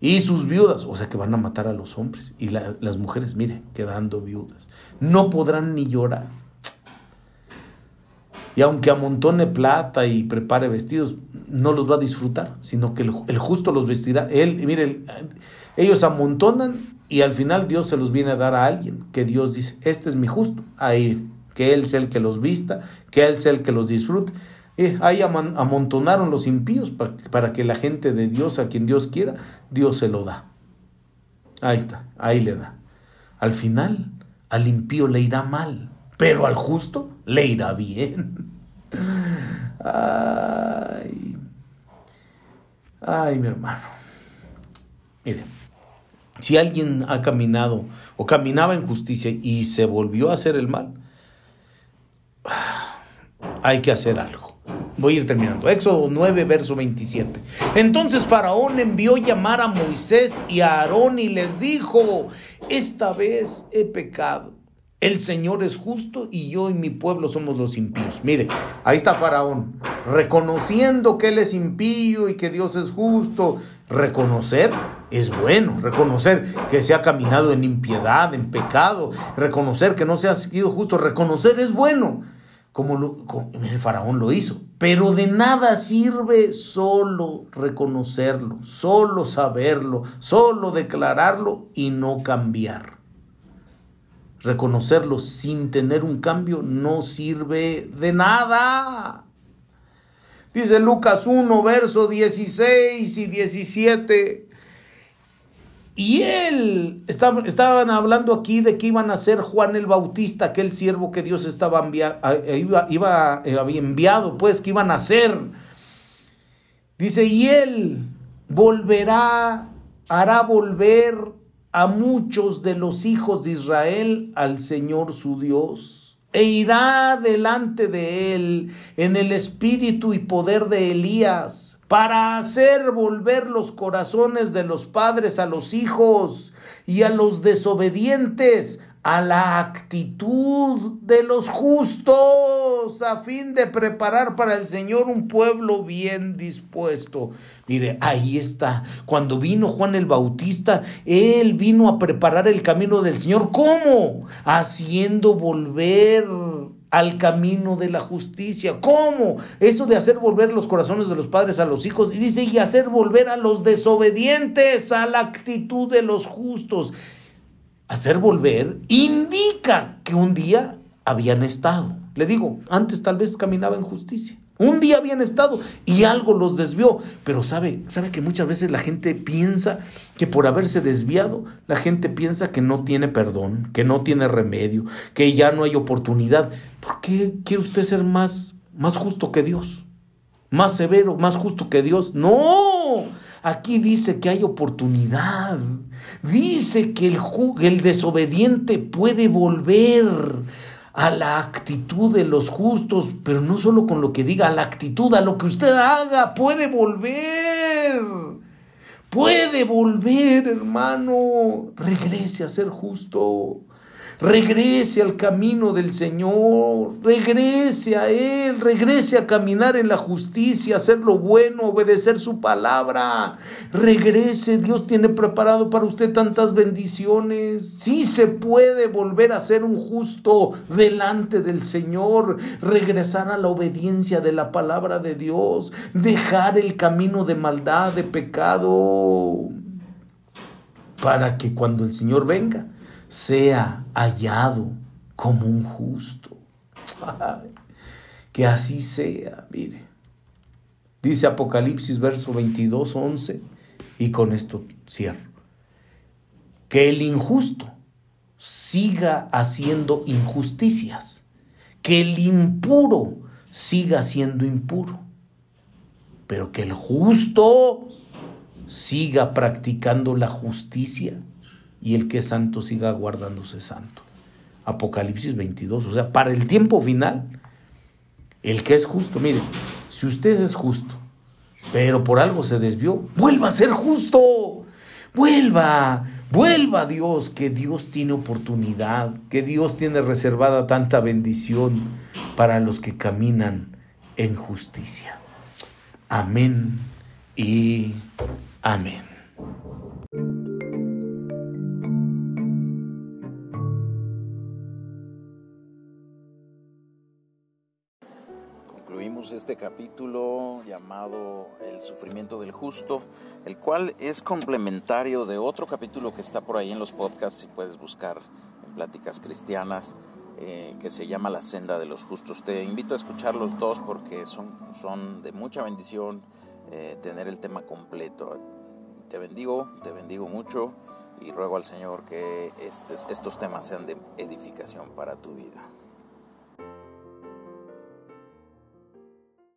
y sus viudas, o sea que van a matar a los hombres. Y las mujeres, mire, quedando viudas. No podrán ni llorar. Y aunque amontone plata y prepare vestidos, no los va a disfrutar, sino que el, justo los vestirá. Él, mire, ellos amontonan y al final Dios se los viene a dar a alguien, que Dios dice, este es mi justo, ahí, que Él sea el que los vista, que Él sea el que los disfrute. Eh, ahí amontonaron los impíos para, que la gente de Dios, a quien Dios quiera, Dios se lo da. Ahí está, ahí le da. Al final, al impío le irá mal, pero al justo le irá bien. Ay, ay, mi hermano. Mire, si alguien ha caminado o caminaba en justicia y se volvió a hacer el mal, hay que hacer algo Voy a ir terminando. Éxodo 9, verso 27. Entonces Faraón envió llamar a Moisés y a Aarón y les dijo, esta vez he pecado. El Señor es justo y yo y mi pueblo somos los impíos. Mire, ahí está Faraón, reconociendo que Él es impío y que Dios es justo. Reconocer es bueno, reconocer que se ha caminado en impiedad, en pecado, reconocer que no se ha sido justo, reconocer es bueno como, el faraón lo hizo. Pero de nada sirve solo reconocerlo, solo saberlo, solo declararlo y no cambiar. Reconocerlo sin tener un cambio no sirve de nada. Dice Lucas 1, verso 16 y 17. Y él, estaban hablando aquí de que iban a ser Juan el Bautista, aquel siervo que Dios estaba eh, iba, iba, eh, había enviado, pues que iban a ser. Dice, y él volverá, hará volver a muchos de los hijos de Israel al Señor su Dios, e irá delante de él en el espíritu y poder de Elías para hacer volver los corazones de los padres a los hijos y a los desobedientes a la actitud de los justos a fin de preparar para el Señor un pueblo bien dispuesto. Mire, ahí está. Cuando vino Juan el Bautista, él vino a preparar el camino del Señor. ¿Cómo? Haciendo volver al camino de la justicia. ¿Cómo? Eso de hacer volver los corazones de los padres a los hijos. Y dice, y hacer volver a los desobedientes a la actitud de los justos. Hacer volver indica que un día habían estado. Le digo, antes tal vez caminaba en justicia. Un día habían estado y algo los desvió. Pero sabe, sabe que muchas veces la gente piensa que por haberse desviado, la gente piensa que no tiene perdón, que no tiene remedio, que ya no hay oportunidad. ¿Por qué quiere usted ser más, más justo que Dios? Más severo, más justo que Dios. No, aquí dice que hay oportunidad. Dice que el, el desobediente puede volver a la actitud de los justos, pero no solo con lo que diga, a la actitud, a lo que usted haga, puede volver. Puede volver, hermano. Regrese a ser justo. Regrese al camino del Señor, regrese a Él, regrese a caminar en la justicia, hacer lo bueno, obedecer su palabra. Regrese, Dios tiene preparado para usted tantas bendiciones. Sí se puede volver a ser un justo delante del Señor, regresar a la obediencia de la palabra de Dios, dejar el camino de maldad, de pecado, para que cuando el Señor venga, sea hallado como un justo. que así sea, mire. Dice Apocalipsis verso 22, 11, y con esto cierro. Que el injusto siga haciendo injusticias, que el impuro siga siendo impuro, pero que el justo siga practicando la justicia y el que es santo siga guardándose santo. Apocalipsis 22, o sea, para el tiempo final, el que es justo, mire, si usted es justo, pero por algo se desvió, vuelva a ser justo, vuelva, vuelva a Dios, que Dios tiene oportunidad, que Dios tiene reservada tanta bendición para los que caminan en justicia. Amén y amén. Este capítulo llamado El sufrimiento del justo, el cual es complementario de otro capítulo que está por ahí en los podcasts, si puedes buscar en Pláticas Cristianas, eh, que se llama La senda de los justos. Te invito a escuchar los dos porque son, son de mucha bendición eh, tener el tema completo. Te bendigo, te bendigo mucho y ruego al Señor que estos temas sean de edificación para tu vida.